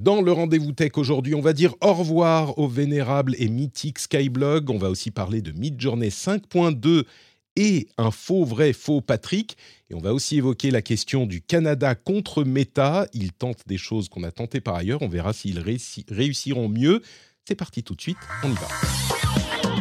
Dans le rendez-vous tech aujourd'hui, on va dire au revoir au vénérable et mythique Skyblog. On va aussi parler de Midjourney 5.2 et un faux vrai faux Patrick. Et on va aussi évoquer la question du Canada contre Meta. Ils tentent des choses qu'on a tentées par ailleurs. On verra s'ils réussi- réussiront mieux. C'est parti tout de suite, on y va.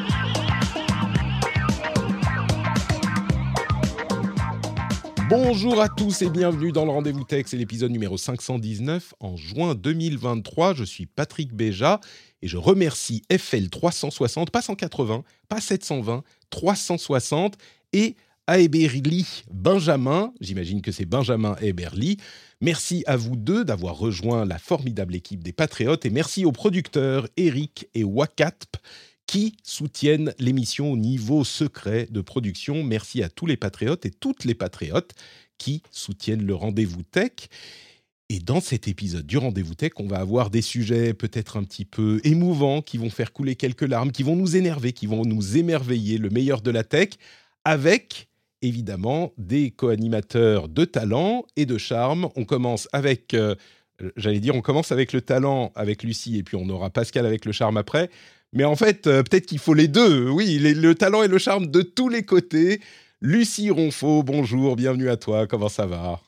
Bonjour à tous et bienvenue dans le Rendez-vous Tech, c'est l'épisode numéro 519 en juin 2023. Je suis Patrick Béja et je remercie FL360, pas 180, pas 720, 360 et Aeberli Benjamin, j'imagine que c'est Benjamin Aeberli. Merci à vous deux d'avoir rejoint la formidable équipe des Patriotes et merci aux producteurs Eric et Wakatp qui soutiennent l'émission au niveau secret de production. Merci à tous les patriotes et toutes les patriotes qui soutiennent le rendez-vous tech. Et dans cet épisode du rendez-vous tech, on va avoir des sujets peut-être un petit peu émouvants, qui vont faire couler quelques larmes, qui vont nous énerver, qui vont nous émerveiller, le meilleur de la tech, avec évidemment des co-animateurs de talent et de charme. On commence avec, euh, j'allais dire, on commence avec le talent avec Lucie, et puis on aura Pascal avec le charme après. Mais en fait, euh, peut-être qu'il faut les deux. Oui, les- le talent et le charme de tous les côtés. Lucie Ronfaux, bonjour, bienvenue à toi. Comment ça va?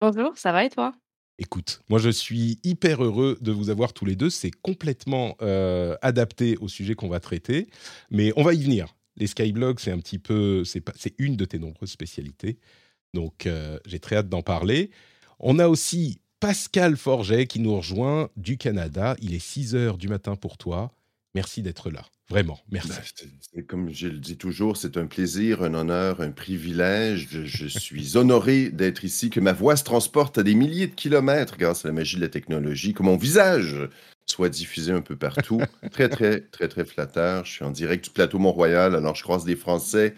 Bonjour, ça va et toi? Écoute, moi je suis hyper heureux de vous avoir tous les deux. C'est complètement euh, adapté au sujet qu'on va traiter, mais on va y venir. Les skyblogs, c'est un petit peu, c'est une de tes nombreuses spécialités. Donc euh, j'ai très hâte d'en parler. On a aussi Pascal Forget qui nous rejoint du Canada. Il est 6 heures du matin pour toi. Merci d'être là. Vraiment, merci. Ben, comme je le dis toujours, c'est un plaisir, un honneur, un privilège. Je, je suis honoré d'être ici, que ma voix se transporte à des milliers de kilomètres grâce à la magie de la technologie, que mon visage soit diffusé un peu partout. très, très, très, très flatteur. Je suis en direct du plateau Mont-Royal, alors je croise des Français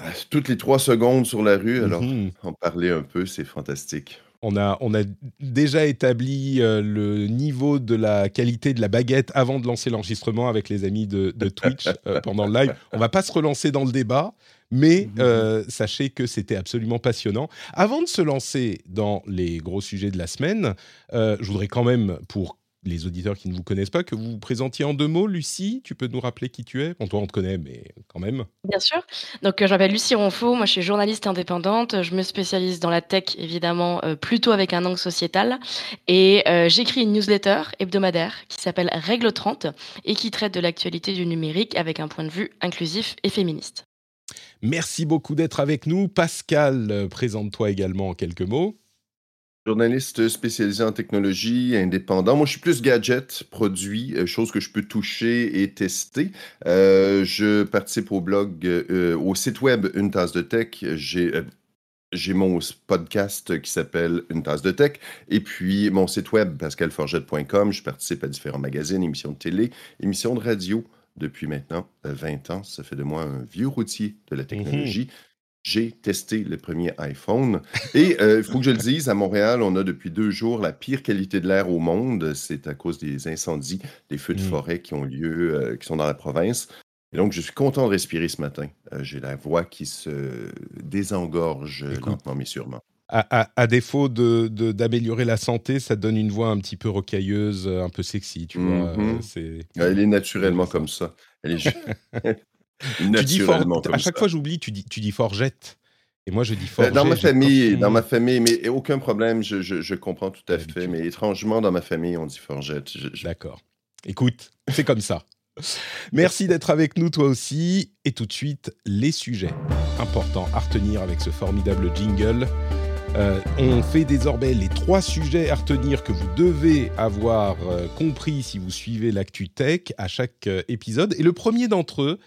euh, toutes les trois secondes sur la rue. Alors, Mhm. en parler un peu, c'est fantastique. On a, on a déjà établi euh, le niveau de la qualité de la baguette avant de lancer l'enregistrement avec les amis de, de Twitch euh, pendant le live. On va pas se relancer dans le débat, mais euh, sachez que c'était absolument passionnant. Avant de se lancer dans les gros sujets de la semaine, je voudrais quand même, pour les auditeurs qui ne vous connaissent pas, que vous vous présentiez en deux mots. Lucie, tu peux nous rappeler qui tu es? Bon, toi, on te connaît, mais quand même. Bien sûr. Donc, euh, je m'appelle Lucie Ronfaux, moi je suis journaliste indépendante. Je me spécialise dans la tech, évidemment, euh, plutôt avec un angle sociétal. Et euh, j'écris une newsletter hebdomadaire qui s'appelle Règle 30 et qui traite de l'actualité du numérique avec un point de vue inclusif et féministe. Merci beaucoup d'être avec nous. Pascal, euh, présente-toi également en quelques mots. Journaliste spécialisé en technologie, indépendant. Moi, je suis plus gadget, produit, euh, choses que je peux toucher et tester. Euh, je participe au blog, euh, au site web Une tasse de tech. J'ai euh, j'ai mon podcast qui s'appelle Une tasse de tech. Et puis mon site web, pascalforgette.com. Je participe à différents magazines, émissions de télé, émissions de radio depuis maintenant euh, 20 ans. Ça fait de moi un vieux routier de la technologie. J'ai testé le premier iPhone. Et euh, il faut que je le dise, à Montréal, on a depuis deux jours la pire qualité de l'air au monde. C'est à cause des incendies, des feux de Mm. forêt qui ont lieu, euh, qui sont dans la province. Et donc, je suis content de respirer ce matin. Euh, J'ai la voix qui se désengorge Écoute. lentement mais sûrement. À, à- à défaut de- de- d'améliorer la santé, ça donne une voix un petit peu rocailleuse, un peu sexy, tu vois. Euh, c'est- Elle est naturellement comme ça. Elle est Tu dis for- à chaque ça. fois, j'oublie, tu dis, tu dis forgette. Et moi, je dis Euh, forget. Dans ma famille, dans ma famille, mais aucun problème, je, je- je comprends tout à fait. Mais étrangement, dans ma famille, on dit forgette. Je- D'accord. Écoute, c'est comme ça. Merci d'être avec nous, toi aussi. Et tout de suite, les sujets importants à retenir avec ce formidable jingle. Euh, on fait désormais les trois sujets à retenir que vous devez avoir euh, compris si vous suivez l'actu tech à chaque euh, épisode. Et le premier d'entre eux,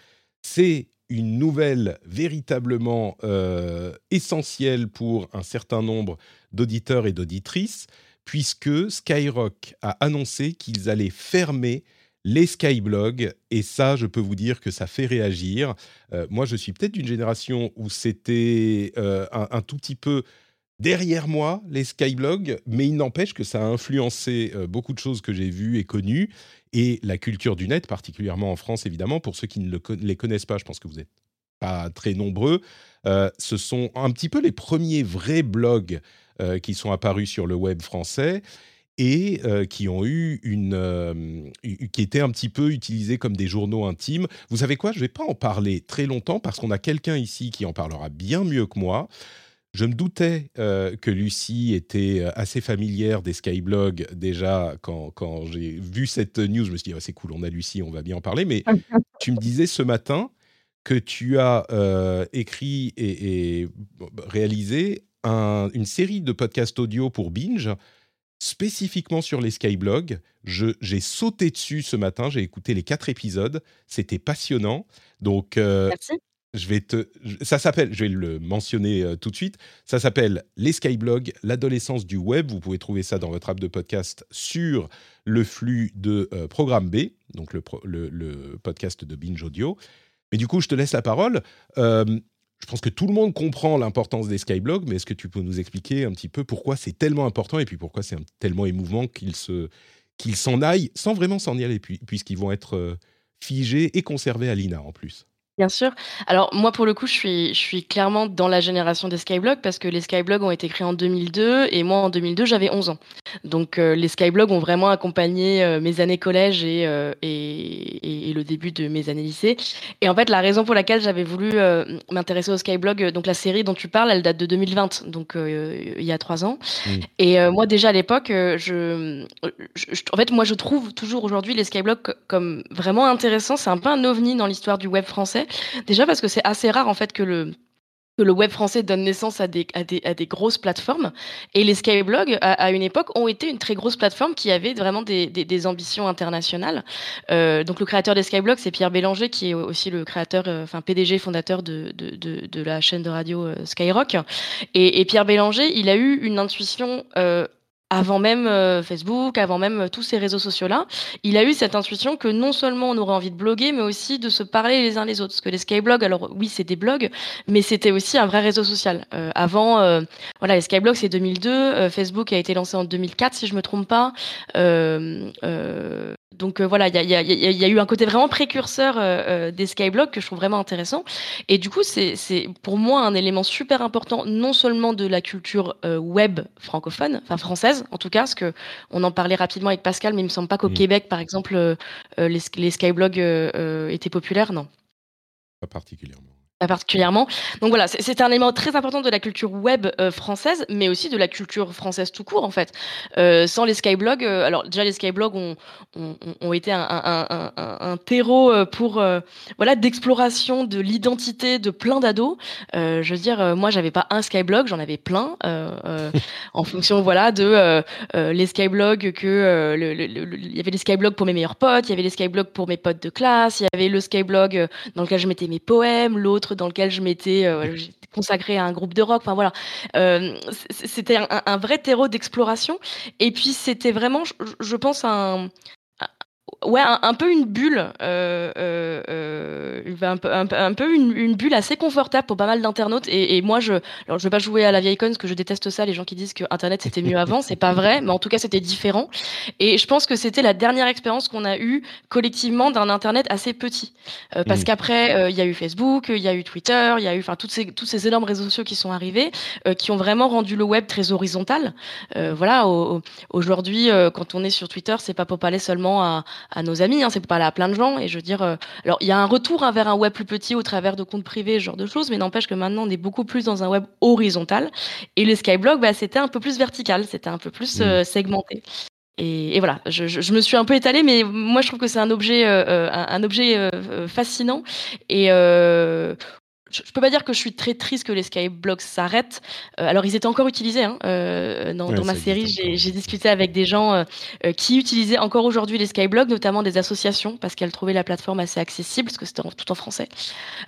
c'est une nouvelle véritablement euh, essentielle pour un certain nombre d'auditeurs et d'auditrices, puisque Skyrock a annoncé qu'ils allaient fermer les skyblogs, et ça, je peux vous dire que ça fait réagir. Euh, moi, je suis peut-être d'une génération où c'était euh, un, tout petit peu derrière moi, les skyblogs, mais il n'empêche que ça a influencé euh, beaucoup de choses que j'ai vues et connues, et la culture du net, particulièrement en France, évidemment. Pour ceux qui ne les connaissent pas, je pense que vous n'êtes pas très nombreux. ce sont un petit peu les premiers vrais blogs qui sont apparus sur le web français et euh, qui ont eu une, euh, qui étaient un petit peu utilisés comme des journaux intimes. Vous savez quoi? Je ne vais pas en parler très longtemps parce qu'on a quelqu'un ici qui en parlera bien mieux que moi. Je me doutais euh, que Lucie était assez familière des Skyblogs déjà quand, quand j'ai vu cette news. Je me suis dit, c'est cool, on a Lucie, on va bien en parler. Mais tu me disais ce matin que tu as écrit et, et réalisé un, une série de podcasts audio pour Binge spécifiquement sur les Skyblogs. J'ai sauté dessus ce matin, j'ai écouté les quatre épisodes, c'était passionnant. Donc, euh, je vais te, ça s'appelle, je vais le mentionner euh, tout de suite, ça s'appelle Les Skyblogs, l'adolescence du web. Vous pouvez trouver ça dans votre app de podcast sur le flux de euh, Programme B, donc le, podcast de Binge Audio. Mais du coup, je te laisse la parole je pense que tout le monde comprend l'importance des skyblogs, mais est-ce que tu peux nous expliquer un petit peu pourquoi c'est tellement important et puis pourquoi c'est tellement émouvant qu'ils qu'ils s'en aillent sans vraiment s'en y aller, puisqu'ils vont être euh, figés et conservés à l'INA en plus? Bien sûr. Alors moi pour le coup, je suis je suis clairement dans la génération des skyblogs parce que les skyblogs ont été créés en 2002 et moi en 2002, j'avais 11 ans. Donc euh, les skyblogs ont vraiment accompagné euh, mes années collège euh, et, et, le début de mes années lycée. Et en fait, la raison pour laquelle j'avais voulu m'intéresser aux skyblogs, donc la série dont tu parles, elle date de 2020, donc il y a trois ans. Mmh. Et moi déjà à l'époque, je, en fait moi je trouve toujours aujourd'hui les skyblogs comme vraiment intéressants. C'est un peu un ovni dans l'histoire du web français. Déjà parce que c'est assez rare en fait que le web français donne naissance à des, à à grosses plateformes. Et les Skyblogs, à, une époque, ont été une très grosse plateforme qui avait vraiment des, ambitions internationales. Euh, donc le créateur des Skyblogs, c'est Pierre Bélanger, qui est aussi le créateur, euh, enfin PDG, fondateur de, la chaîne de radio euh, Skyrock. Et, Pierre Bélanger, il a eu une intuition avant même euh, Facebook, avant même euh, tous ces réseaux sociaux-là, il a eu cette intuition que non seulement on aurait envie de bloguer, mais aussi de se parler les uns les autres. Parce que les skyblogs, alors oui, c'est des blogs, mais c'était aussi un vrai réseau social. Euh, avant, voilà, les skyblogs, c'est 2002, Facebook a été lancé en 2004, si je me trompe pas. Donc euh, voilà, il y a, eu un côté vraiment précurseur euh, euh, des skyblogs que je trouve vraiment intéressant. Et du coup, c'est pour moi un élément super important, non seulement de la culture web francophone, enfin française en tout cas, parce que on en parlait rapidement avec Pascal, mais il me semble pas qu'au mmh. Québec, par exemple, les, les skyblogs étaient populaires, non? Pas particulièrement particulièrement. Donc voilà, c'est un élément très important de la culture web euh, française, mais aussi de la culture française tout court en fait. Euh, sans les skyblogs, euh, alors déjà les skyblogs ont, ont, ont été un, un, un, terreau pour voilà d'exploration de l'identité de plein d'ados. je veux dire, moi j'avais pas un skyblog, j'en avais plein en fonction voilà de les skyblogs que il y avait les skyblogs pour mes meilleurs potes, il y avait les skyblogs pour mes potes de classe, il y avait le skyblog dans lequel je mettais mes poèmes, l'autre dans lequel je m'étais euh, à un groupe de rock. Enfin voilà, euh, c'était un, vrai terreau d'exploration. Et puis c'était vraiment, je pense, un, ouais, un, peu une bulle, euh, euh, euh un peu, un, peu une, une, bulle assez confortable pour pas mal d'internautes. Et, et, moi, je, alors je vais pas jouer à la vieille conne, parce que je déteste ça, les gens qui disent que Internet c'était mieux avant, c'est pas vrai, mais en tout cas c'était différent. Et je pense que c'était la dernière expérience qu'on a eue collectivement d'un Internet assez petit, euh, parce mmh. qu'après euh, il y a eu Facebook, il y a eu Twitter, il y a eu, enfin toutes ces, tous ces énormes réseaux sociaux qui sont arrivés, qui ont vraiment rendu le web très horizontal. voilà, aujourd'hui, quand on est sur Twitter, c'est pas pour parler seulement à à nos amis, hein, c'est pas là à plein de gens. Et je veux dire, euh, alors il y a un retour hein, vers un web plus petit au travers de comptes privés, ce genre de choses, mais n'empêche que maintenant on est beaucoup plus dans un web horizontal. Et le Skyblog, bah, c'était un peu plus vertical, c'était un peu plus euh, segmenté. Et, voilà, je, je, me suis un peu étalée, mais moi je trouve que c'est un objet, euh, un, un, objet fascinant. Et je, peux pas dire que je suis très triste que les skyblogs s'arrêtent. Euh, alors ils étaient encore utilisés. Hein, euh, dans, dans ma série, j'ai discuté avec des gens euh, qui utilisaient encore aujourd'hui les skyblogs, notamment des associations, parce qu'elles trouvaient la plateforme assez accessible, parce que c'était tout en français.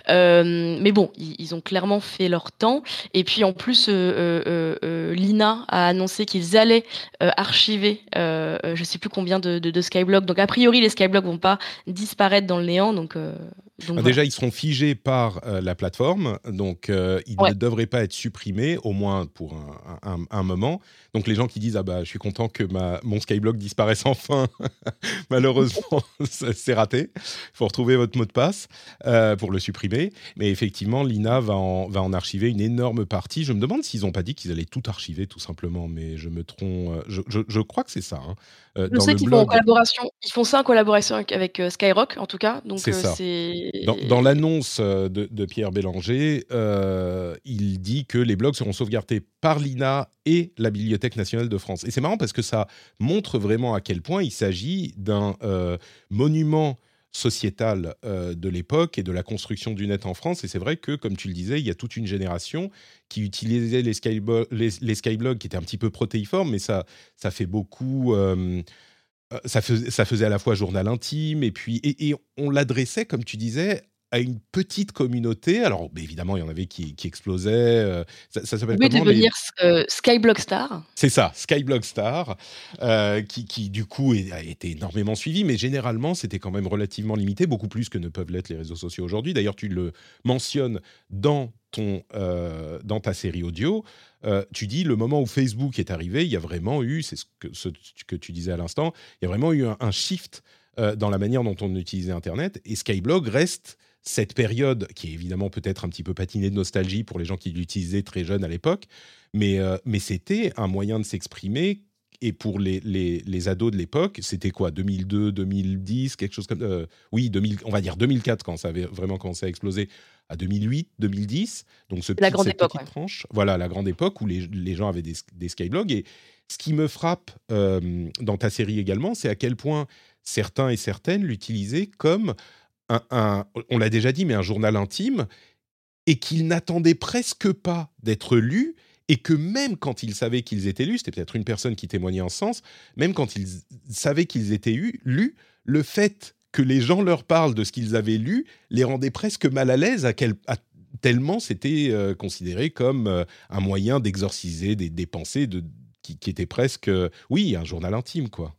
mais bon, ils, ils, ont clairement fait leur temps. Et puis en plus, l'INA a annoncé qu'ils allaient archiver, je sais plus combien de, de, de skyblogs. Donc a priori, les skyblogs vont pas disparaître dans le néant. Donc déjà, ils seront figés par euh, la plateforme, donc euh, ils ne devraient pas être supprimés, au moins pour un, moment. Donc les gens qui disent ah bah je suis content que ma, mon Skyblock disparaisse enfin, malheureusement c'est raté. Il faut retrouver votre mot de passe euh, pour le supprimer. Mais effectivement, l'INA va en, va en archiver une énorme partie. Je me demande s'ils n'ont pas dit qu'ils allaient tout archiver tout simplement, mais je me trompe. Je, je, crois que c'est ça. Hein. Je sais qu'ils font en collaboration. Ils font ça en collaboration avec, Skyrock en tout cas. Donc c'est ça. Dans, l'annonce euh, de, Pierre Bélanger, euh, il dit que les blogs seront sauvegardés par l'INA et la Bibliothèque nationale de France. Et c'est marrant parce que ça montre vraiment à quel point il s'agit d'un euh, monument sociétal de l'époque et de la construction du net en France. Et c'est vrai que, comme tu le disais, il y a toute une génération qui utilisait les, skyblogs qui étaient un petit peu protéiformes, mais ça, ça fait beaucoup euh, ça, faisait à la fois journal intime et puis et, on l'adressait, comme tu disais, à une petite communauté. Alors, évidemment, il y en avait qui, explosaient. Euh, ça, ça s'appelle comment devenir euh, Skyblog Star. C'est ça, Skyblog Star, qui, qui, du coup a été énormément suivi, mais généralement c'était quand même relativement limité, beaucoup plus que ne peuvent l'être les réseaux sociaux aujourd'hui. D'ailleurs, tu le mentionnes dans ton dans ta série audio. Euh, tu dis le moment où Facebook est arrivé, il y a vraiment eu, c'est ce que, ce que tu disais à l'instant, il y a vraiment eu un, shift euh, dans la manière dont on utilisait Internet. Et Skyblog reste cette période qui est évidemment peut-être un petit peu patinée de nostalgie pour les gens qui l'utilisaient très jeunes à l'époque, mais, euh, mais c'était un moyen de s'exprimer. Et pour les, les, les ados de l'époque, c'était quoi 2002, 2010, quelque chose comme... oui, 2000, on va dire 2004 quand ça avait vraiment commencé à exploser à 2008, 2010. Donc ce la grande époque, tranche, voilà la grande époque où les, les gens avaient des, des, skyblogs. Et ce qui me frappe euh, dans ta série également, c'est à quel point certains et certaines l'utilisaient comme un, on l'a déjà dit, mais un journal intime, et qu'ils n'attendaient presque pas d'être lus, et que même quand ils savaient qu'ils étaient lus, c'était peut-être une personne qui témoignait en sens, même quand ils savaient qu'ils étaient lus, le fait que les gens leur parlent de ce qu'ils avaient lu les rendait presque mal à l'aise, à, tellement c'était euh, considéré comme euh, un moyen d'exorciser des, pensées de, qui, étaient presque, euh, oui, un journal intime, quoi.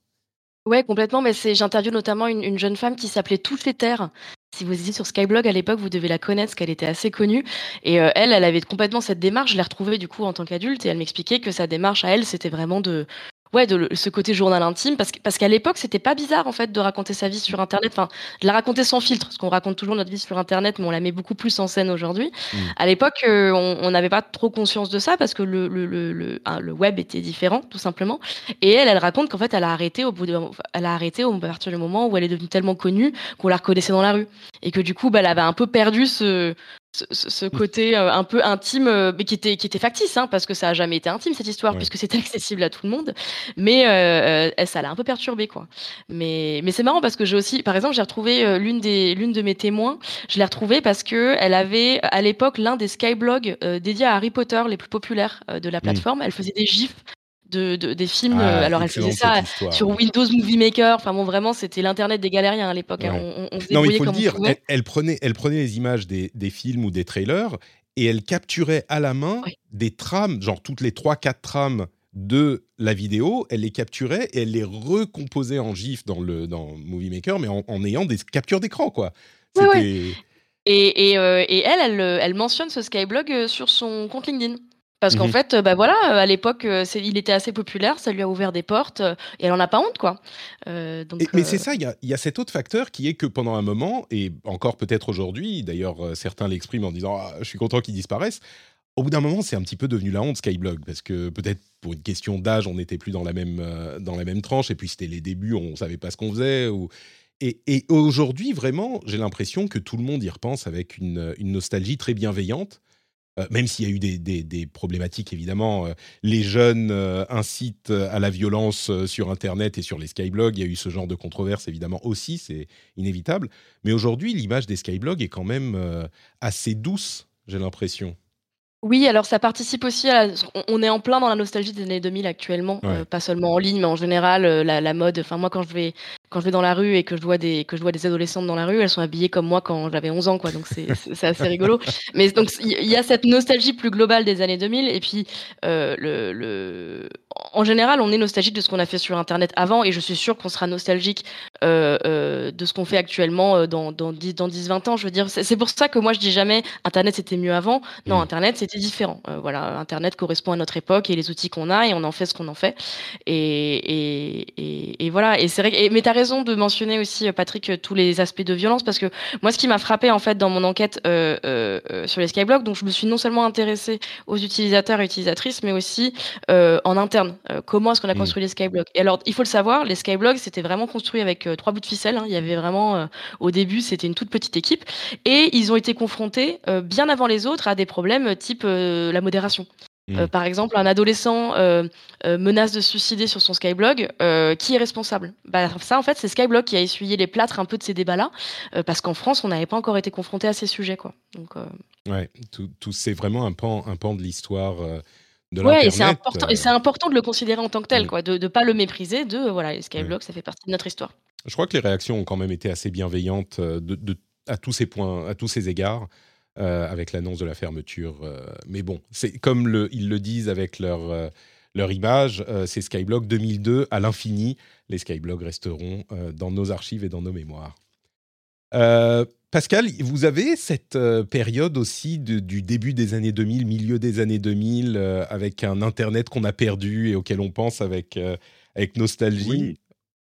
Ouais, complètement. Mais c'est, j'interviewe notamment une, jeune femme qui s'appelait Toutes les Terres. Si vous étiez sur Skyblog à l'époque, vous devez la connaître, parce qu'elle était assez connue. Et elle, elle avait complètement cette démarche. Je l'ai retrouvée du coup en tant qu'adulte, et elle m'expliquait que sa démarche à elle, c'était vraiment de ouais, de ce côté journal intime, parce, parce qu'à l'époque, c'était pas bizarre en fait de raconter sa vie sur Internet, enfin, de la raconter sans filtre, parce qu'on raconte toujours notre vie sur Internet, mais on la met beaucoup plus en scène aujourd'hui. Mmh. À l'époque, euh, on n'avait pas trop conscience de ça, parce que le, le, le, le, hein, web était différent, tout simplement. Et elle, elle raconte qu'en fait, elle a arrêté au bout de, elle a arrêté au, à partir du moment où elle est devenue tellement connue qu'on la reconnaissait dans la rue, et que du coup, bah, elle avait un peu perdu ce, ce, côté euh, un peu intime, euh, mais qui était, qui était factice, hein, parce que ça a jamais été intime cette histoire, puisque c'était accessible à tout le monde. Mais euh, ça l'a un peu perturbé, quoi. Mais, mais c'est marrant parce que j'ai aussi, par exemple, j'ai retrouvé l'une des, l'une de mes témoins. Je l'ai retrouvée parce que elle avait à l'époque l'un des skyblogs dédiés à Harry Potter les plus populaires de la plateforme. Elle faisait des gifs de, des films. Ah, alors, elle faisait ça sur Windows Movie Maker. Enfin, bon, vraiment, c'était l'internet des galériens à l'époque. Hein. non, il faut le dire. Elle, prenait, elle prenait les images des, des, films ou des trailers et elle capturait à la main des trames, genre toutes les 3-4 trames de la vidéo, elle les capturait et elle les recomposait en GIF dans, le, dans Movie Maker, mais en, ayant des captures d'écran, quoi. et, et, euh, et, elle, elle, elle, mentionne ce Skyblog euh, sur son compte LinkedIn. Parce qu'en mmh fait, bah voilà, à l'époque, il était assez populaire, ça lui a ouvert des portes, et elle en a pas honte, quoi. mais c'est ça, il y a, cet autre facteur qui est que pendant un moment, et encore peut-être aujourd'hui, d'ailleurs certains l'expriment en disant «Ah, je suis content qu'il disparaisse. Au bout d'un moment, c'est un petit peu devenu la honte Skyblog parce que peut-être pour une question d'âge, on n'était plus dans la même dans la même tranche, et puis c'était les débuts, on savait pas ce qu'on faisait. Ou... Et, aujourd'hui, vraiment, j'ai l'impression que tout le monde y repense avec une, une nostalgie très bienveillante euh, même s'il y a eu des, problématiques, évidemment, euh, les jeunes euh, incitent à la violence sur Internet et sur les skyblogs. Il y a eu ce genre de controverse, évidemment, aussi, c'est inévitable. Mais aujourd'hui, l'image des skyblogs est quand même assez douce j'ai l'impression. Oui, alors ça participe aussi à on est en plein dans la nostalgie des années 2000 actuellement, euh, pas seulement en ligne, mais en général, euh, la mode enfin moi quand je vais quand je vais dans la rue et que je vois des que je vois des adolescentes dans la rue, elles sont habillées comme moi quand j'avais 11 ans quoi, donc c'est c'est assez rigolo. Mais donc il y a cette nostalgie plus globale des années 2000 et puis, euh, le le en général, on est nostalgique de ce qu'on a fait sur internet avant et je suis sûre qu'on sera nostalgique, de ce qu'on fait actuellement, dans dans 10 dans 10-20 ans. Je veux dire, c'est pour ça que moi je dis jamais: «Internet c'était mieux avant». Non, mmh. internet c'était différent. Euh, voilà, Internet correspond à notre époque et les outils qu'on a et on en fait ce qu'on en fait. Et, et, voilà. Et c'est vrai. mais tu as raison de mentionner aussi, euh, Patrick, tous les aspects de violence parce que moi, ce qui m'a frappé en fait dans mon enquête euh, sur les Skyblogs, donc je me suis non seulement intéressée aux utilisateurs et utilisatrices, mais aussi en interne. comment est-ce qu'on a mmh. construit les Skyblogs Et alors, il faut le savoir, les Skyblogs, c'était vraiment construit avec trois bouts de ficelle. Hein. Il y avait vraiment, au début, c'était une toute petite équipe. Et ils ont été confrontés, bien avant les autres, à des problèmes type euh, la modération. Euh, mmh. par exemple, un adolescent euh, menace de se suicider sur son Skyblog, qui est responsable bah, Ça, en fait, c'est Skyblog qui a essuyé les plâtres un peu de ces débats-là, parce qu'en France, on n'avait pas encore été confronté à ces sujets. Quoi. Donc, Ouais, tout, c'est vraiment un pan, un pan de l'histoire de ouais, et c'est important, et c'est important de le considérer en tant que tel, quoi, de ne pas le mépriser, de voilà, les Skyblogs, ça fait partie de notre histoire. Je crois que les réactions ont quand même été assez bienveillantes de, à tous ces points, à tous ces égards. Euh, avec l'annonce de la fermeture. Euh, mais bon, comme ils le disent avec leur, euh, image, c'est Skyblog 2002 à l'infini. Les Skyblogs resteront dans nos archives et dans nos mémoires. Pascal, vous avez cette période aussi du début des années 2000, milieu des années 2000, avec un Internet qu'on a perdu et auquel on pense avec, avec nostalgie? Oui.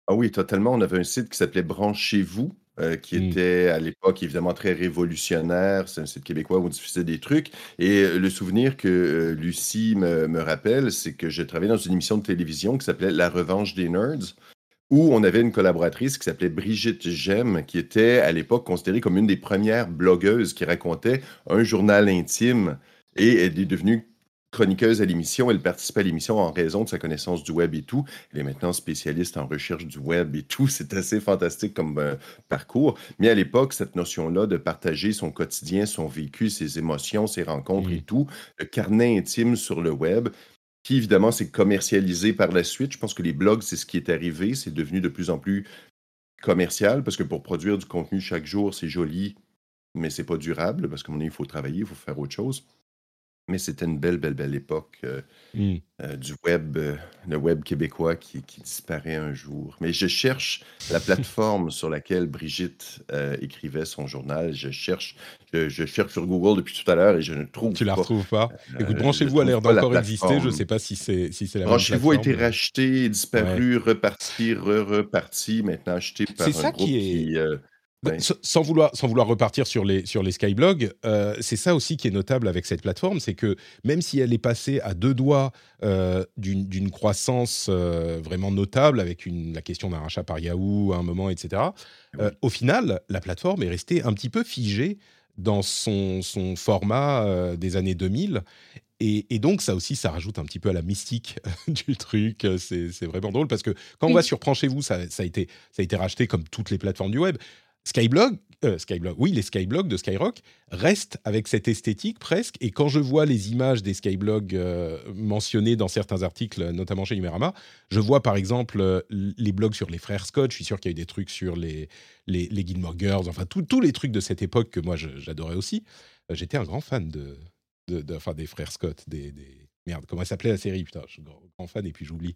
Ah oui, totalement. On avait un site qui s'appelait Branchez-vous, euh, qui mmh. était à l'époque évidemment très révolutionnaire. C'est un site québécois où on diffusait des trucs. Et euh, le souvenir que euh, Lucie me, me rappelle, c'est que j'ai travaillé dans une émission de télévision qui s'appelait La Revanche des Nerds, où on avait une collaboratrice qui s'appelait Brigitte Gem, qui était à l'époque considérée comme une des premières blogueuses qui racontait un journal intime. Et elle est devenue chroniqueuse à l'émission. Elle participait à l'émission en raison de sa connaissance du web et tout. Elle est maintenant spécialiste en recherche du web et tout. C'est assez fantastique comme euh, parcours. Mais à l'époque, cette notion-là de partager son quotidien, son vécu, ses émotions, ses rencontres et tout, le carnet intime sur le web, qui évidemment s'est commercialisé par la suite. Je pense que les blogs, c'est ce qui est arrivé. C'est devenu de plus en plus commercial parce que pour produire du contenu chaque jour, c'est joli, mais c'est pas durable parce qu'à un moment donné, il faut travailler, il faut faire autre chose. Mais c'était une belle, belle, belle époque euh, mmh. euh, du web, euh, le web québécois qui, disparaît un jour. Mais je cherche la plateforme sur laquelle Brigitte écrivait son journal. Je cherche, je, cherche sur Google depuis tout à l'heure et je ne trouve pas. Tu la retrouves pas Écoute, Branchez-vous a l'air d'encore exister. Je ne sais pas si c'est si la Branchez-vous a été racheté, disparu, reparti, re-reparti, maintenant acheté par un ça groupe qui, est... qui bah, sans, vouloir, sans vouloir repartir sur les, sur les Skyblogs, euh, c'est ça aussi qui est notable avec cette plateforme, c'est que même si elle est passée à deux doigts euh, d'une croissance euh, vraiment notable, avec une, la question d'un rachat par Yahoo à un moment, etc., au final, la plateforme est restée un petit peu figée dans son, son format des années 2000. Et, et, donc, ça aussi, ça rajoute un petit peu à la mystique du truc. C'est vraiment drôle parce que quand on va sur Pranchez-vous, ça, ça, a été, ça a été racheté comme toutes les plateformes du web. Skyblog, euh, Skyblog, oui, les Skyblogs de Skyrock restent avec cette esthétique presque. Et quand je vois les images des Skyblogs euh, mentionnés dans certains articles, notamment chez Numérama, je vois par exemple euh, les blogs sur les frères Scott. Je suis sûr qu'il y a eu des trucs sur les, les, Gilmore Girls, enfin tous les trucs de cette époque que moi j'adorais aussi. J'étais un grand fan de, de, enfin, des frères Scott, des. Merde, comment s'appelait la série? Putain, je suis grand fan et puis j'oublie.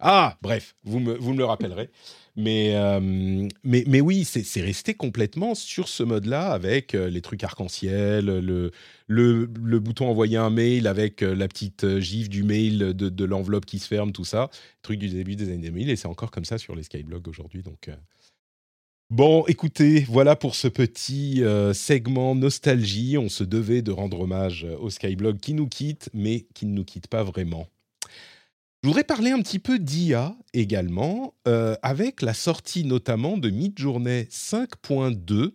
Ah, bref, vous me, vous me le rappellerez. Mais, euh, mais, mais oui, c'est resté complètement sur ce mode-là avec euh, les trucs arc-en-ciel, le, le, le, bouton envoyer un mail avec euh, la petite gif du mail de, de l'enveloppe qui se ferme, tout ça. Truc du début des années 2000 et c'est encore comme ça sur les Skyblogs aujourd'hui. Donc. Bon, écoutez, voilà pour ce petit segment nostalgie. On se devait de rendre hommage au Skyblog qui nous quitte, mais qui ne nous quitte pas vraiment. Je voudrais parler un petit peu d'IA également, euh, avec la sortie notamment de Midjourney 5.2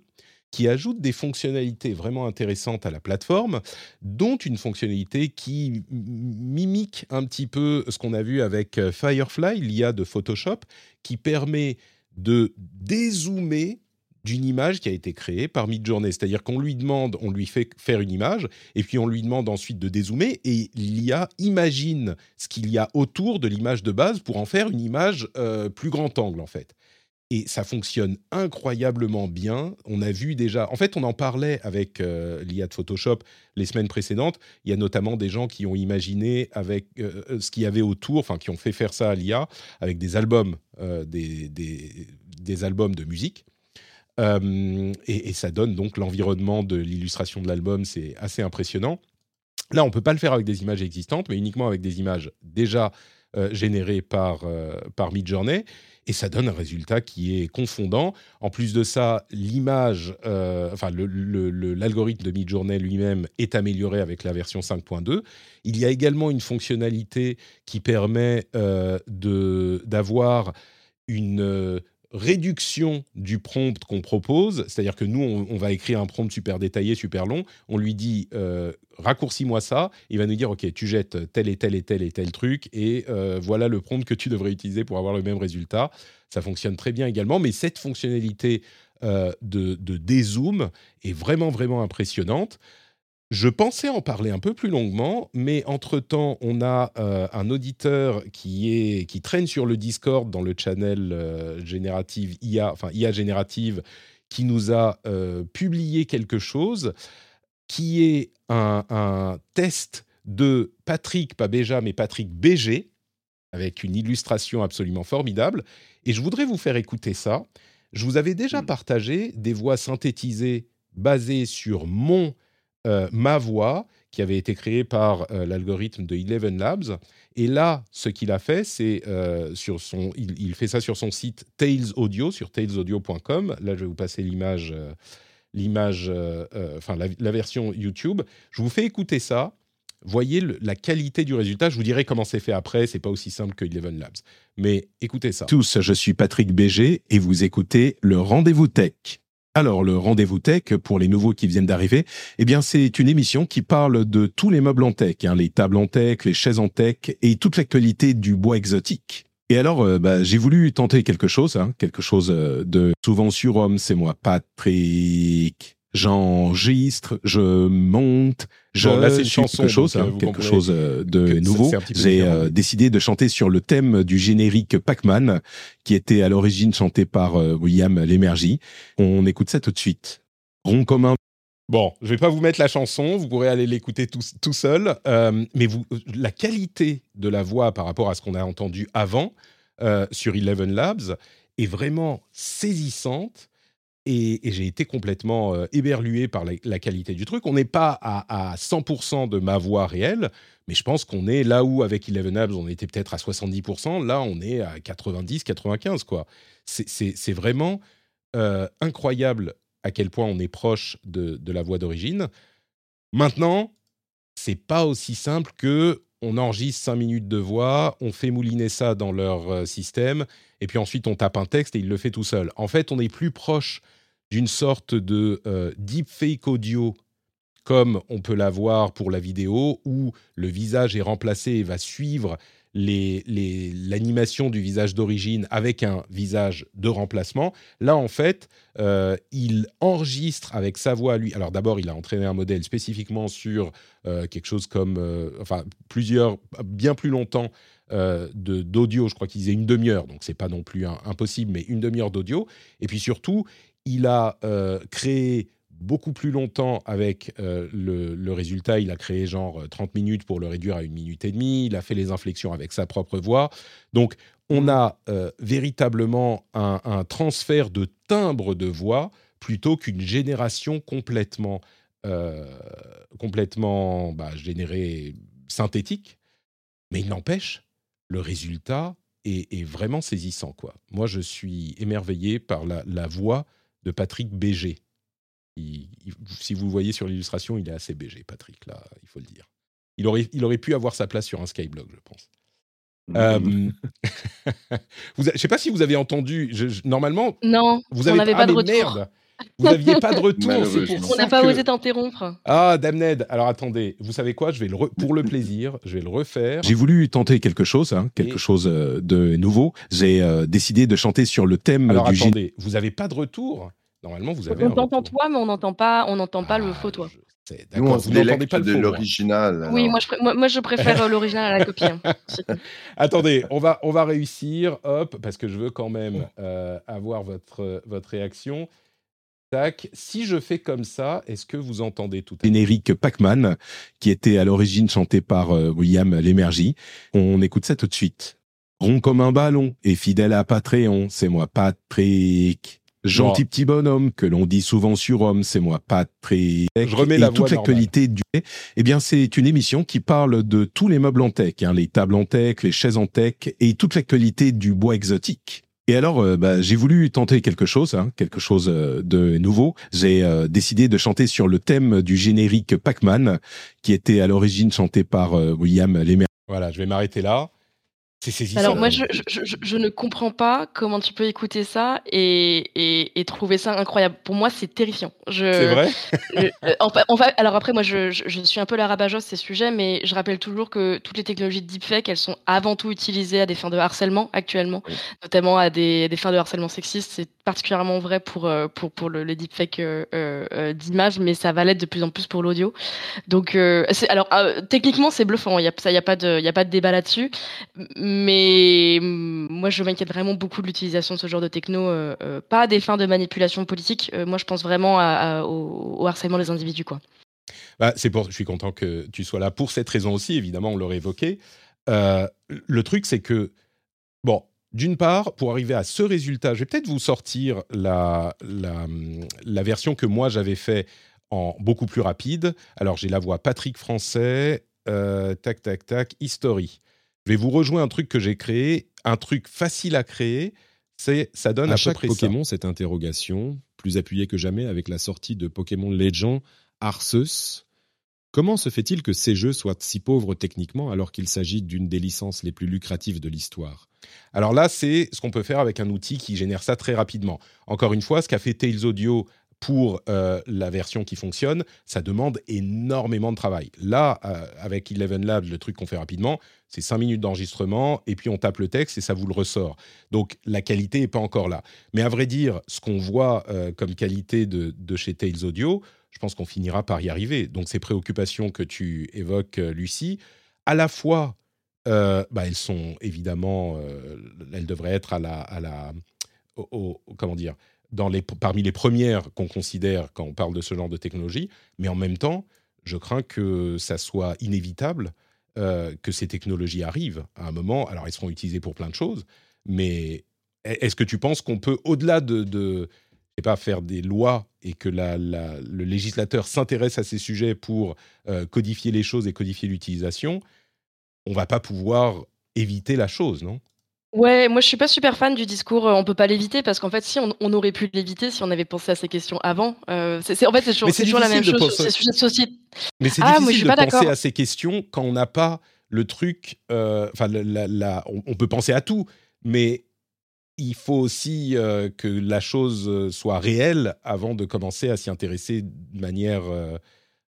qui ajoute des fonctionnalités vraiment intéressantes à la plateforme, dont une fonctionnalité qui mimique un petit peu ce qu'on a vu avec euh, Firefly, l'IA de Photoshop, qui permet de dézoomer d'une image qui a été créée par Midjourney. C'est-à-dire qu'on lui demande, on lui fait faire une image, et puis on lui demande ensuite de dézoomer, et l'IA imagine ce qu'il y a autour de l'image de base pour en faire une image euh, plus grand angle, en fait. Et ça fonctionne incroyablement bien. On a vu déjà, en fait, on en parlait avec euh, l'IA de Photoshop les semaines précédentes. Il y a notamment des gens qui ont imaginé avec euh, ce qu'il y avait autour, enfin, qui ont fait faire ça à l'IA avec des albums, des, des, des albums de musique. Euh, et, ça donne donc l'environnement de l'illustration de l'album, c'est assez impressionnant. Là, on peut pas le faire avec des images existantes, mais uniquement avec des images déjà euh, générées par, euh, par Midjourney. Et ça donne un résultat qui est confondant. En plus de ça, l'image, enfin l'algorithme de Midjourney lui-même est amélioré avec la version 5.2. Il y a également une fonctionnalité qui permet d'avoir une réduction du prompt qu'on propose, c'est-à-dire que nous, on, va écrire un prompt super détaillé, super long, on lui dit euh, raccourcis-moi ça, il va nous dire ok, tu jettes tel et tel et tel et tel truc, et euh, voilà le prompt que tu devrais utiliser pour avoir le même résultat. Ça fonctionne très bien également, mais cette fonctionnalité euh, de, de dézoom est vraiment, vraiment impressionnante. Je pensais en parler un peu plus longuement, mais entre-temps, on a euh, un auditeur qui, est, qui traîne sur le Discord dans le channel euh, générative IA, enfin IA générative, qui nous a euh, publié quelque chose qui est un, test de Patrick, pas Béja, mais Patrick BG, avec une illustration absolument formidable. Et je voudrais vous faire écouter ça. Je vous avais déjà mmh. partagé des voix synthétisées basées sur mon euh, ma voix qui avait été créée par euh, l'algorithme de Eleven Labs. Et là, ce qu'il a fait, c'est euh, sur son, il, fait ça sur son site Tails Audio, sur tailsaudio.com. Là, je vais vous passer l'image, l'image, enfin la, version YouTube. Je vous fais écouter ça. Voyez la qualité du résultat. Je vous dirai comment c'est fait après. C'est pas aussi simple que Eleven Labs. Mais écoutez ça. Tous, je suis Patrick Béger et vous écoutez le Rendez-vous Tech. Alors, le rendez-vous tech, pour les nouveaux qui viennent d'arriver, eh bien, c'est une émission qui parle de tous les meubles en tech, hein, les tables en tech, les chaises en tech et toute l'actualité du bois exotique. Et alors, euh, bah, j'ai voulu tenter quelque chose, hein, quelque chose euh, de souvent sur homme, c'est moi, Patrick j'enregistre, je monte, je bon, là, c'est une chanson, quelque chose, hein, quelque chose euh, de nouveau. J'ai euh, décidé de chanter sur le thème du générique Pac-Man, qui était à l'origine chanté par euh, William Lémergie. On écoute ça tout de suite. Rond commun. Bon, je vais pas vous mettre la chanson, vous pourrez aller l'écouter tout, tout, seul, mais vous, la qualité de la voix par rapport à ce qu'on a entendu avant sur Eleven Labs est vraiment saisissante et, j'ai été complètement euh, éberlué par la, qualité du truc. On n'est pas à, 100% de ma voix réelle, mais je pense qu'on est là où avec Eleven Abs on était peut-être à 70%, là on est à 90-95 quoi. C'est vraiment euh, incroyable à quel point on est proche de, de la voix d'origine. Maintenant, c'est pas aussi simple que on enregistre 5 minutes de voix, on fait mouliner ça dans leur euh, système, et puis ensuite on tape un texte et il le fait tout seul. En fait, on est plus proche d'une sorte de euh, deepfake audio comme on peut l'avoir pour la vidéo, où le visage est remplacé et va suivre l'animation du visage d'origine avec un visage de remplacement. Là, en fait, euh, il enregistre avec sa voix lui. Alors d'abord, il a entraîné un modèle spécifiquement sur euh, quelque chose comme, euh, enfin, plusieurs, bien plus longtemps d'audio. Je crois qu'il disait une demi-heure, donc c'est pas non plus impossible, mais une demi-heure d'audio. Et puis surtout, il a créé beaucoup plus longtemps avec euh, le, résultat. Il a créé genre 30 euh, minutes pour le réduire à une minute et demie. Il a fait les inflexions avec sa propre voix. Donc, on a euh, véritablement un, transfert de timbre de voix plutôt qu'une génération complètement, complètement bah, générée synthétique. Mais il n'empêche, le résultat est, vraiment saisissant. Quoi. Moi, je suis émerveillé par la, la voix de Patrick Béger si vous le voyez sur l'illustration, il est assez BG, Patrick, là, il faut le dire. Il aurait, il aurait pu avoir sa place sur un Skyblog, je pense. Euh, je ne sais pas si vous avez entendu. normalement, non, vous avez pas de retour. Merde, vous n'aviez pas de retour. on n'a pas osé t'interrompre. Ah, Damned. Alors attendez, vous savez quoi Je vais le pour le plaisir, je vais le refaire. J'ai voulu tenter quelque chose, hein, quelque chose euh, de nouveau. J'ai euh, décidé de chanter sur le thème Alors du. attendez, vous n'avez pas de retour Normalement, vous avez. On t'entend toi, mais on n'entend pas, on n'entend pas le Ah, faux toi. Nous, on vous n'entendez délecte pas le de l'original. Oui, moi je, pr- moi, moi, je préfère euh, l'original à la copie. hein. Attendez, on va, on va réussir, hop, parce que je veux quand même euh, avoir votre, votre réaction. Tac. Si je fais comme ça, est-ce que vous entendez tout Générique Pac-Man, qui était à l'origine chanté par euh, William Lémergie. On écoute ça tout de suite. Rond comme un ballon et fidèle à Patreon, c'est moi Patrick. Gentil petit bonhomme que l'on dit souvent sur homme, c'est moi Patrick. Je remets et la toute l'actualité du eh bien, c'est une émission qui parle de tous les meubles en tech, hein, les tables en tech, les chaises en tech et toute l'actualité du bois exotique. Et alors, euh, bah, j'ai voulu tenter quelque chose, hein, quelque chose euh, de nouveau. J'ai euh, décidé de chanter sur le thème du générique Pac-Man, qui était à l'origine chanté par euh, William Lemer. Voilà, je vais m'arrêter là. C'est saisissant. Alors moi, je, je, je- je ne comprends pas comment tu peux écouter ça et, et, et trouver ça incroyable. Pour moi, c'est terrifiant. C'est vrai je- euh, fait- alors après, moi, je, suis un peu la rabat-joie ces sujets, mais je rappelle toujours que toutes les technologies de deepfake, elles sont avant tout utilisées à des fins de harcèlement actuellement, Oui. notamment à des, des fins de harcèlement sexiste. C'est particulièrement vrai pour, euh, pour, pour le, les deepfakes euh, d'images, mais ça va l'être de plus en plus pour l'audio. Donc, euh, c'est- alors techniquement, c'est bluffant. Il y a, ça, il y a pas de, il y a pas de débat là-dessus. Mais hum, moi, je m'inquiète vraiment beaucoup de l'utilisation de ce genre de techno, euh, euh, pas à des fins de manipulation politique. Euh, moi, je pense vraiment au, harcèlement des individus. Bah, c'est pour, je suis content que tu sois là pour cette raison aussi, évidemment, on l'aurait évoqué. Le truc, c'est que, bon, d'une part, pour arriver à ce résultat, je vais peut-être vous sortir la, la, la version que moi j'avais fait en beaucoup plus rapide. Alors, j'ai la voix Patrick Français, tac, tac, tac, History. Je vais vous rejoindre un truc que j'ai créé, un truc facile à créer, c'est ça donne à, à peu chaque près ça. Pokémon, cette interrogation, plus appuyée que jamais avec la sortie de Pokémon Legend Arceus. Comment se fait-il que ces jeux soient si pauvres techniquement alors qu'il s'agit d'une des licences les plus lucratives de l'histoire? Alors là, c'est ce qu'on peut faire avec un outil qui génère ça très rapidement. Encore une fois, ce qu'a fait Tails Audio pour euh, la version qui fonctionne, ça demande énormément de travail. Là, euh, avec Eleven Labs, le truc qu'on fait rapidement, c'est 5 minutes d'enregistrement et puis on tape le texte et ça vous le ressort. Donc la qualité n'est pas encore là. Mais à vrai dire, ce qu'on voit euh, comme qualité de, chez Tails Audio, je pense qu'on finira par y arriver. Donc ces préoccupations que tu évoques, Lucie, à la fois, bah, elles sont évidemment, elles devraient être à la, à la au- comment dire, parmi les premières qu'on considère quand on parle de ce genre de technologie, mais en même temps, je crains que ça soit inévitable euh, que ces technologies arrivent à un moment. Alors, elles seront utilisées pour plein de choses, mais est-ce que tu penses qu'on peut, au-delà de, de pas, faire des lois et que le législateur s'intéresse à ces sujets pour euh, codifier les choses et codifier l'utilisation, on va pas pouvoir éviter la chose, non? Ouais, moi je suis pas super fan du discours euh, on peut pas l'éviter parce qu'en fait si on, on aurait pu l'éviter si on avait pensé à ces questions avant. Euh, c'est, c'est- en fait c'est toujours, c'est la même chose sur penser- ces sujets de société. Mais c'est Ah, moi, je difficile suis de pas penser d'accord. à ces questions quand on n'a pas le truc. euh, Enfin, on, on peut penser à tout, mais il faut aussi euh, que la chose soit réelle avant de commencer à s'y intéresser de manière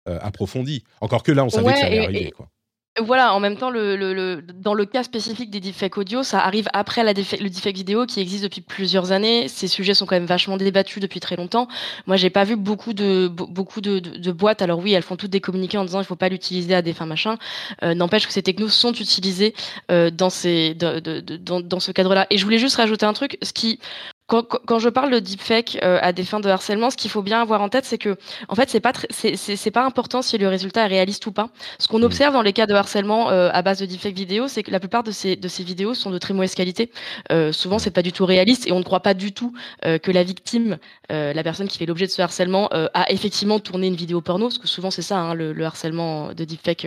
approfondie. Encore que là, on savait Ouais, que ça allait et- arriver. et- Quoi. Voilà, en même temps, le, dans le cas spécifique des deepfakes audio, ça arrive après le deepfake vidéo qui existe depuis plusieurs années. Ces sujets sont quand même vachement débattus depuis très longtemps. Moi, j'ai pas vu beaucoup de be- beaucoup de, boîtes. Alors oui, elles font toutes des communiqués en disant il faut pas l'utiliser à des fins machin. Euh, N'empêche que ces technos sont utilisés euh, dans ces de- dans, dans ce cadre-là. Et je voulais juste rajouter un truc, ce qui quand, quand- je parle de deepfake euh, à des fins de harcèlement, ce qu'il faut bien avoir en tête, c'est que en fait, c'est pas c'est pas important si le résultat est réaliste ou pas. Ce qu'on observe dans les cas de harcèlement euh, à base de deepfake vidéo, c'est que la plupart de ces, de ces vidéos sont de très mauvaise qualité. Euh, souvent, c'est pas du tout réaliste et on ne croit pas du tout euh, que la victime, euh, la personne qui fait l'objet de ce harcèlement, euh, a effectivement tourné une vidéo porno, parce que souvent c'est ça, hein, le, le harcèlement de deepfake.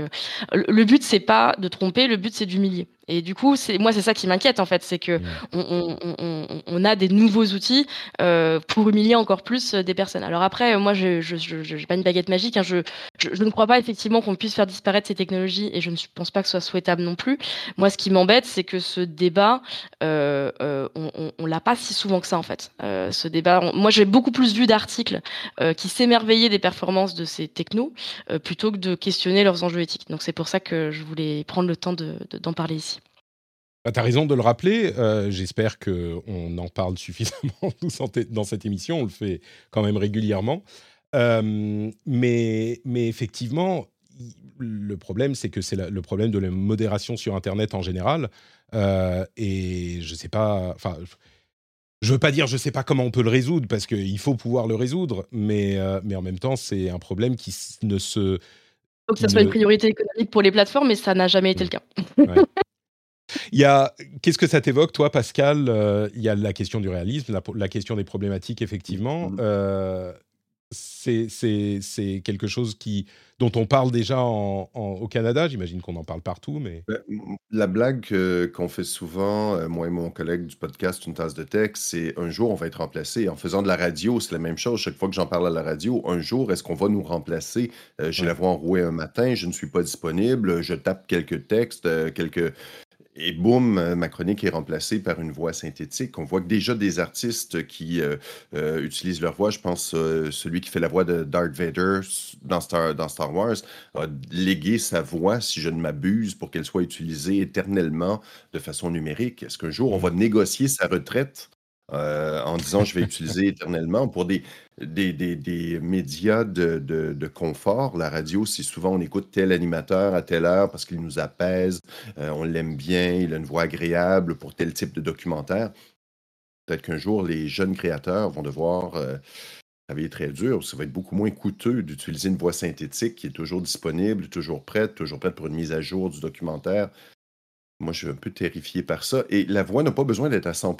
Le, le but, c'est pas de tromper, le but, c'est d'humilier. Et du coup, c'est moi, c'est ça qui m'inquiète en fait, c'est que on, on- on- on- on a des nouveaux outils euh, pour humilier encore plus euh, des personnes. Alors après, moi, je j'ai pas une baguette magique. hein, je, je, je ne crois pas effectivement qu'on puisse faire disparaître ces technologies et je ne pense pas que ce soit souhaitable non plus. Moi, ce qui m'embête, c'est que ce débat, euh, euh, on, l'a pas si souvent que ça en fait. Euh, ce débat, moi, j'ai beaucoup plus vu d'articles qui s'émerveillaient des performances de ces technos plutôt que de questionner leurs enjeux éthiques. Donc c'est pour ça que je voulais prendre le temps de- de- d'en parler ici. Bah, tu as raison de le rappeler. Euh, j'espère qu'on en parle suffisamment dans cette émission. On le fait quand même régulièrement. Euh, mais, mais effectivement, le problème, c'est que c'est le problème de la modération sur Internet en général. Euh, et je sais pas. Enfin, je veux pas dire je sais pas comment on peut le résoudre parce qu'il faut pouvoir le résoudre, mais, mais en même temps, c'est un problème qui ne se. Il faut que ça soit une priorité économique pour les plateformes, mais ça n'a jamais été le cas. Il y a, qu'est-ce que ça t'évoque, toi, Pascal euh, Il y a la question du réalisme, la, question des problématiques, effectivement. Mm-hmm. Euh, c'est quelque chose qui, dont on parle déjà au Canada. J'imagine qu'on en parle partout, mais... Ben, la blague qu'on fait souvent, euh, moi et mon collègue du podcast Une tasse de texte, c'est un jour on va être remplacé. En faisant de la radio, c'est la même chose. Chaque fois que j'en parle à la radio, un jour, est-ce qu'on va nous remplacer? J'ai la voix enrouée un matin, je ne suis pas disponible, je tape quelques textes, quelques et boum, euh, ma chronique est remplacée par une voix synthétique. On voit que déjà des artistes qui euh, euh, utilisent leur voix, je pense celui qui fait la voix de Darth Vader dans Star, dans Star Wars, a légué sa voix, si je ne m'abuse, pour qu'elle soit utilisée éternellement de façon numérique. Est-ce qu'un jour on va négocier sa retraite? En disant je vais utiliser éternellement pour des, des, des, médias de, de, confort. La radio, c'est souvent on écoute tel animateur à telle heure parce qu'il nous apaise, euh, on l'aime bien, il a une voix agréable pour tel type de documentaire. Peut-être qu'un jour, les jeunes créateurs vont devoir euh, travailler très dur. Ça va être beaucoup moins coûteux d'utiliser une voix synthétique qui est toujours disponible, toujours prête, toujours prête pour une mise à jour du documentaire. Moi, je suis un peu terrifié par ça. Et la voix n'a pas besoin d'être à 100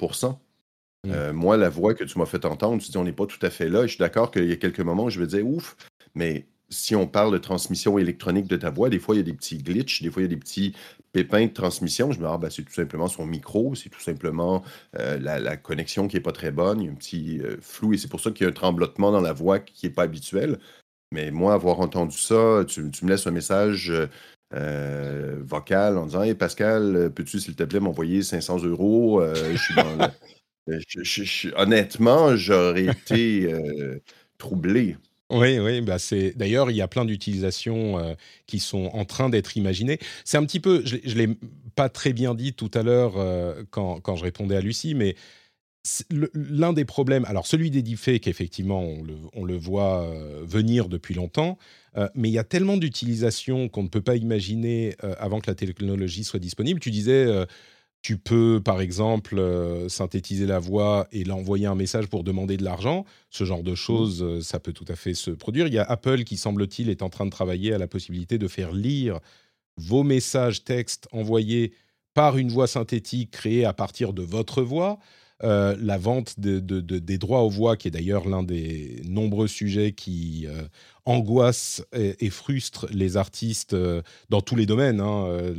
Mmh. Euh, moi, la voix que tu m'as fait entendre, tu dis on n'est pas tout à fait là. je suis d'accord qu'il y a quelques moments où je vais dire ouf, mais si on parle de transmission électronique de ta voix, des fois il y a des petits glitches, des fois il y a des petits pépins de transmission. Je me dis, ah, ben, c'est tout simplement son micro, c'est tout simplement euh, la, connexion qui n'est pas très bonne, il y a un petit euh, flou et c'est pour ça qu'il y a un tremblotement dans la voix qui n'est pas habituel. Mais moi, avoir entendu ça, tu, me laisses un message vocal en disant Hey Pascal, peux-tu s'il te plaît m'envoyer 500 euros? Je suis dans euh, honnêtement, j'aurais été euh, troublé. Oui, oui, bah c'est. D'ailleurs, il y a plein d'utilisations euh, qui sont en train d'être imaginées. C'est un petit peu, je, ne l'ai pas très bien dit tout à l'heure quand, quand, je répondais à Lucie, mais l'un des problèmes, alors celui des deepfakes, effectivement, on le, on le voit venir depuis longtemps, mais il y a tellement d'utilisations qu'on ne peut pas imaginer avant que la technologie soit disponible. Tu disais tu peux, par exemple, euh, synthétiser la voix et l'envoyer un message pour demander de l'argent. Ce genre de choses, euh, ça peut tout à fait se produire. Il y a Apple qui, semble-t-il, est en train de travailler à la possibilité de faire lire vos messages textes envoyés par une voix synthétique créée à partir de votre voix. Euh, la vente des droits aux voix, qui est d'ailleurs l'un des nombreux sujets qui angoisse et, frustre les artistes euh, dans tous les domaines. Hein, euh,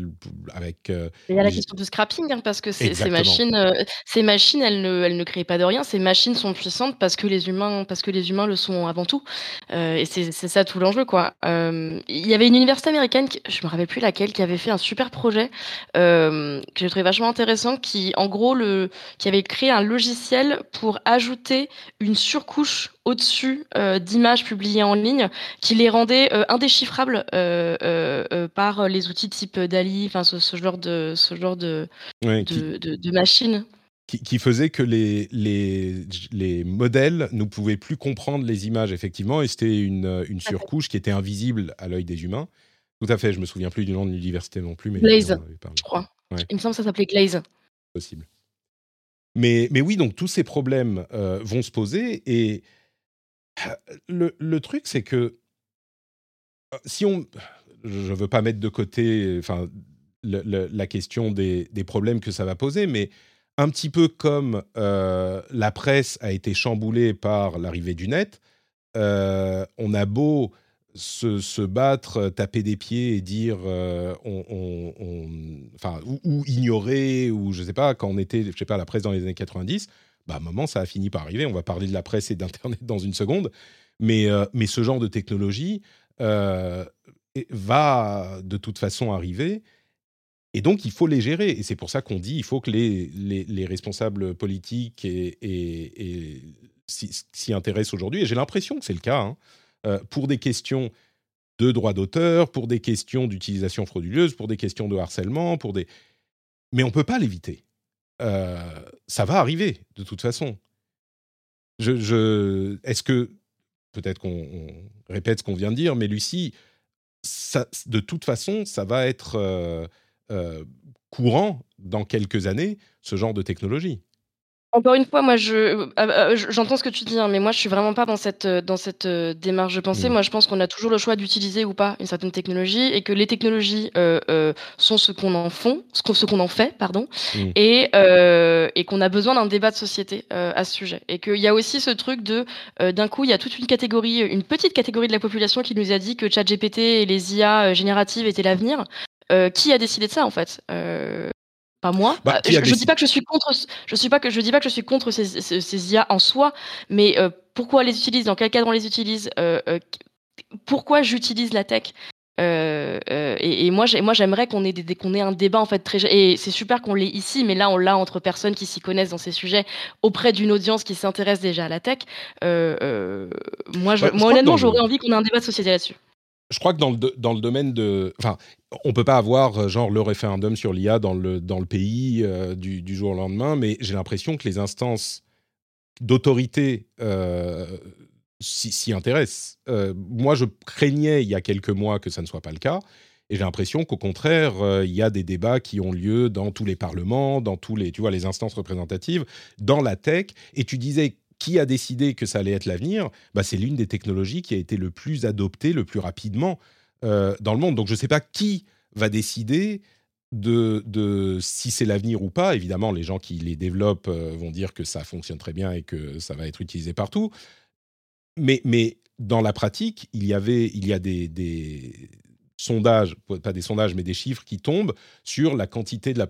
avec, euh, il y a la question du scrapping, hein, parce que ces, machines, ces machines elles, ne, elles ne créent pas de rien. Ces machines sont puissantes parce que les humains, parce que les humains le sont avant tout. et c'est ça tout l'enjeu. quoi. Il y avait une université américaine, je me rappelle plus laquelle, qui avait fait un super projet que j'ai trouvé vachement intéressant, qui en gros le, qui avait créé un logiciel pour ajouter une surcouche au-dessus euh, d'images publiées en ligne qui les rendaient euh, indéchiffrables euh, par les outils type DALI, enfin ce, genre de ce genre de, de, machines. Qui, faisait que les, les, les modèles ne pouvaient plus comprendre les images, effectivement, et c'était une, une surcouche qui était invisible à l'œil des humains. Tout à fait, je me souviens plus du nom de l'université non plus. Mais Glaze, je crois. Il me semble que ça s'appelait Glaze. Possible. Mais, mais oui, donc tous ces problèmes vont se poser et le, truc, c'est que euh, si on. Je ne veux pas mettre de côté enfin, la question des, problèmes que ça va poser, mais un petit peu comme euh, la presse a été chamboulée par l'arrivée du net, euh, on a beau se, battre, taper des pieds et dire, enfin, ou, ignorer, ou je sais pas, quand on était, je sais pas, la presse dans les années 90, bah, à un moment, ça a fini par arriver. On va parler de la presse et d'Internet dans une seconde. Mais, euh, mais ce genre de technologie euh, va de toute façon arriver. Et donc, il faut les gérer. Et c'est pour ça qu'on dit il faut que les, les, responsables politiques et, et, s'y intéressent aujourd'hui. Et j'ai l'impression que c'est le cas. Hein. Euh, pour des questions de droit d'auteur, pour des questions d'utilisation frauduleuse, pour des questions de harcèlement, pour des mais on ne peut pas l'éviter. Ça va arriver, de toute façon. Est-ce que, peut-être qu'on répète ce qu'on vient de dire, mais Lucie, de toute façon, ça va être courant dans quelques années, ce genre de technologie. Encore une fois, moi, je, euh, euh, j'entends ce que tu dis, hein, mais moi, je suis vraiment pas dans cette, euh, dans cette démarche de pensée. Mmh. Moi, je pense qu'on a toujours le choix d'utiliser ou pas une certaine technologie et que les technologies sont ce qu'on en font, ce qu'on, ce qu'on en fait, pardon, mmh. et, et qu'on a besoin d'un débat de société à ce sujet. Et qu'il y a aussi ce truc de, d'un coup, il y a toute une catégorie, une petite catégorie de la population qui nous a dit que ChatGPT et les IA génératives étaient l'avenir. qui a décidé de ça en fait? Pas moi. Bah, euh, je, ne dis pas que je suis contre. Je suis pas que je dis pas que je suis contre ces, ces, IA en soi, mais euh, pourquoi on les utilise, dans quel cadre on les utilise, euh, pourquoi j'utilise la tech. Et, moi, moi, j'aimerais qu'on ait, des, qu'on ait un débat en fait très. Et c'est super qu'on l'ait ici, mais là, on l'a entre personnes qui s'y connaissent dans ces sujets, auprès d'une audience qui s'intéresse déjà à la tech. moi, je, moi honnêtement, j'aurais envie qu'on ait un débat de société là-dessus je crois que dans le, dans le domaine de. Enfin, on peut pas avoir euh, genre le référendum sur l'IA dans le, dans le pays euh, du, du, jour au lendemain, mais j'ai l'impression que les instances d'autorité euh, s'y intéressent. moi, je craignais il y a quelques mois que ça ne soit pas le cas. Et j'ai l'impression qu'au contraire, il y a des débats qui ont lieu dans tous les parlements, dans tous les, tu vois, les instances représentatives, dans la tech. Et tu disais qui a décidé que ça allait être l'avenir bah, C'est l'une des technologies qui a été le plus adoptée le plus rapidement euh, dans le monde. Donc je ne sais pas qui va décider de, de si c'est l'avenir ou pas. Évidemment, les gens qui les développent euh, vont dire que ça fonctionne très bien et que ça va être utilisé partout. Mais, mais dans la pratique, il y, avait, il y a des, des sondages, pas des sondages, mais des chiffres qui tombent sur la quantité de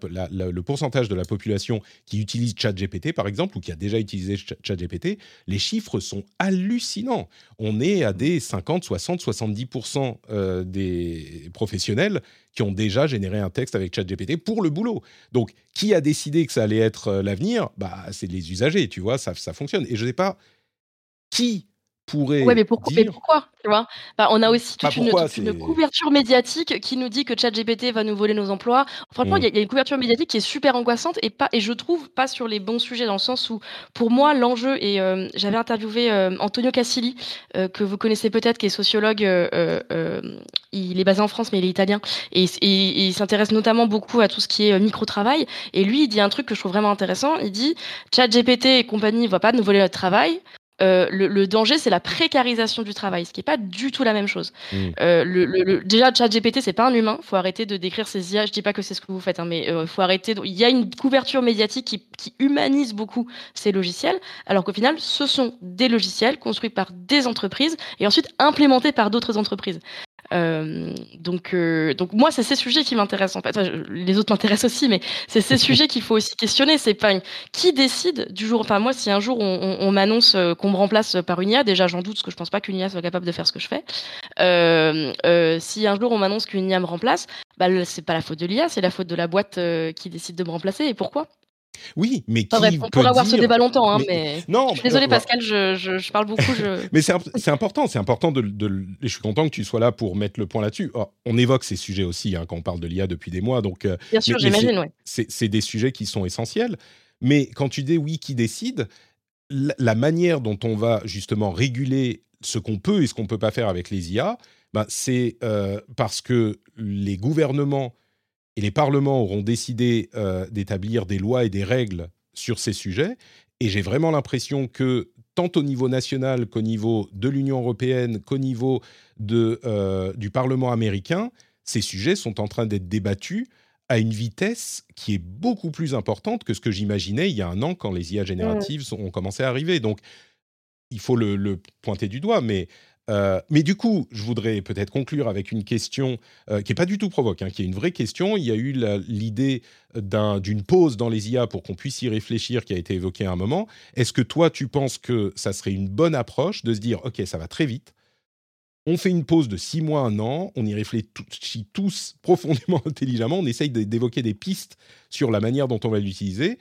le pourcentage de la population qui utilise ChatGPT, par exemple, ou qui a déjà utilisé ChatGPT. Les chiffres sont hallucinants. On est à des 50, 60, 70% des professionnels qui ont déjà généré un texte avec ChatGPT pour le boulot. Donc, qui a décidé que ça allait être euh, l'avenir? Bah, C'est les usagers, tu vois, ça fonctionne. Et je ne sais pas qui pourrait. Ouais, mais, pourquoi, mais pourquoi tu vois? Bah, On a aussi toute, bah, une, couverture médiatique qui nous dit que ChatGPT va nous voler nos emplois. Franchement, il y, a une couverture médiatique qui est super angoissante et, pas, et je trouve pas sur les bons sujets, dans le sens où, pour moi, l'enjeu, et euh, j'avais interviewé euh, Antonio Cassili, euh, que vous connaissez peut-être, qui est sociologue, il est basé en France, mais il est italien, et, et il s'intéresse notamment beaucoup à tout ce qui est micro-travail. Et lui, il dit un truc que je trouve vraiment intéressant. Il dit ChatGPT et compagnie ne vont pas nous voler notre travail. Euh, le, danger, c'est la précarisation du travail, ce qui n'est pas du tout la même chose. Euh, le, déjà, ChatGPT, c'est pas un humain. faut arrêter de décrire ces IA. Je dis pas que c'est ce que vous faites, hein, mais euh, faut arrêter. Il y a une couverture médiatique qui, qui humanise beaucoup ces logiciels, alors qu'au final, ce sont des logiciels construits par des entreprises et ensuite implémentés par d'autres entreprises. Euh, donc, euh, donc moi, c'est ces sujets qui m'intéressent en fait. les autres m'intéressent aussi, mais c'est ces sujets qu'il faut aussi questionner. C'est pas qui décide du jour. Enfin, moi, si un jour on, m'annonce euh, qu'on me remplace par une IA, déjà j'en doute parce que je pense pas qu'une IA soit capable de faire ce que je fais. si un jour on m'annonce qu'une IA me remplace, bah, c'est pas la faute de l'IA, c'est la faute de la boîte qui décide de me remplacer. Et pourquoi? Oui, mais qui on pourrait avoir ce débat longtemps, hein, mais, non. Je suis désolé, Pascal, je, je, parle beaucoup. Je... mais c'est important, c'est important de, de, je suis content que tu sois là pour mettre le point là-dessus. Oh, on évoque ces sujets aussi hein, quand on parle de l'IA depuis des mois, donc. Euh, Bien sûr, j'imagine, oui. C'est des sujets qui sont essentiels, mais quand tu dis oui, qui décide, la, manière dont on va justement réguler ce qu'on peut et ce qu'on peut pas faire avec les IA, ben, c'est euh, parce que les gouvernements et les parlements auront décidé euh, d'établir des lois et des règles sur ces sujets. Et j'ai vraiment l'impression que tant au niveau national qu'au niveau de l'Union européenne, qu'au niveau de, euh, du Parlement américain, ces sujets sont en train d'être débattus à une vitesse qui est beaucoup plus importante que ce que j'imaginais il y a un an quand les IA génératives ont commencé à arriver. Donc, il faut le, le pointer du doigt, mais euh, mais du coup, je voudrais peut-être conclure avec une question euh, qui n'est pas du tout provoque, hein, qui est une vraie question. Il y a eu l'idée d'une pause dans les IA pour qu'on puisse y réfléchir, qui a été évoquée à un moment. Est-ce que toi, tu penses que ça serait une bonne approche de se dire, OK, ça va très vite, on fait une pause de six mois, un an, on y réfléchit tous profondément intelligemment, on essaye d'évoquer des pistes sur la manière dont on va l'utiliser,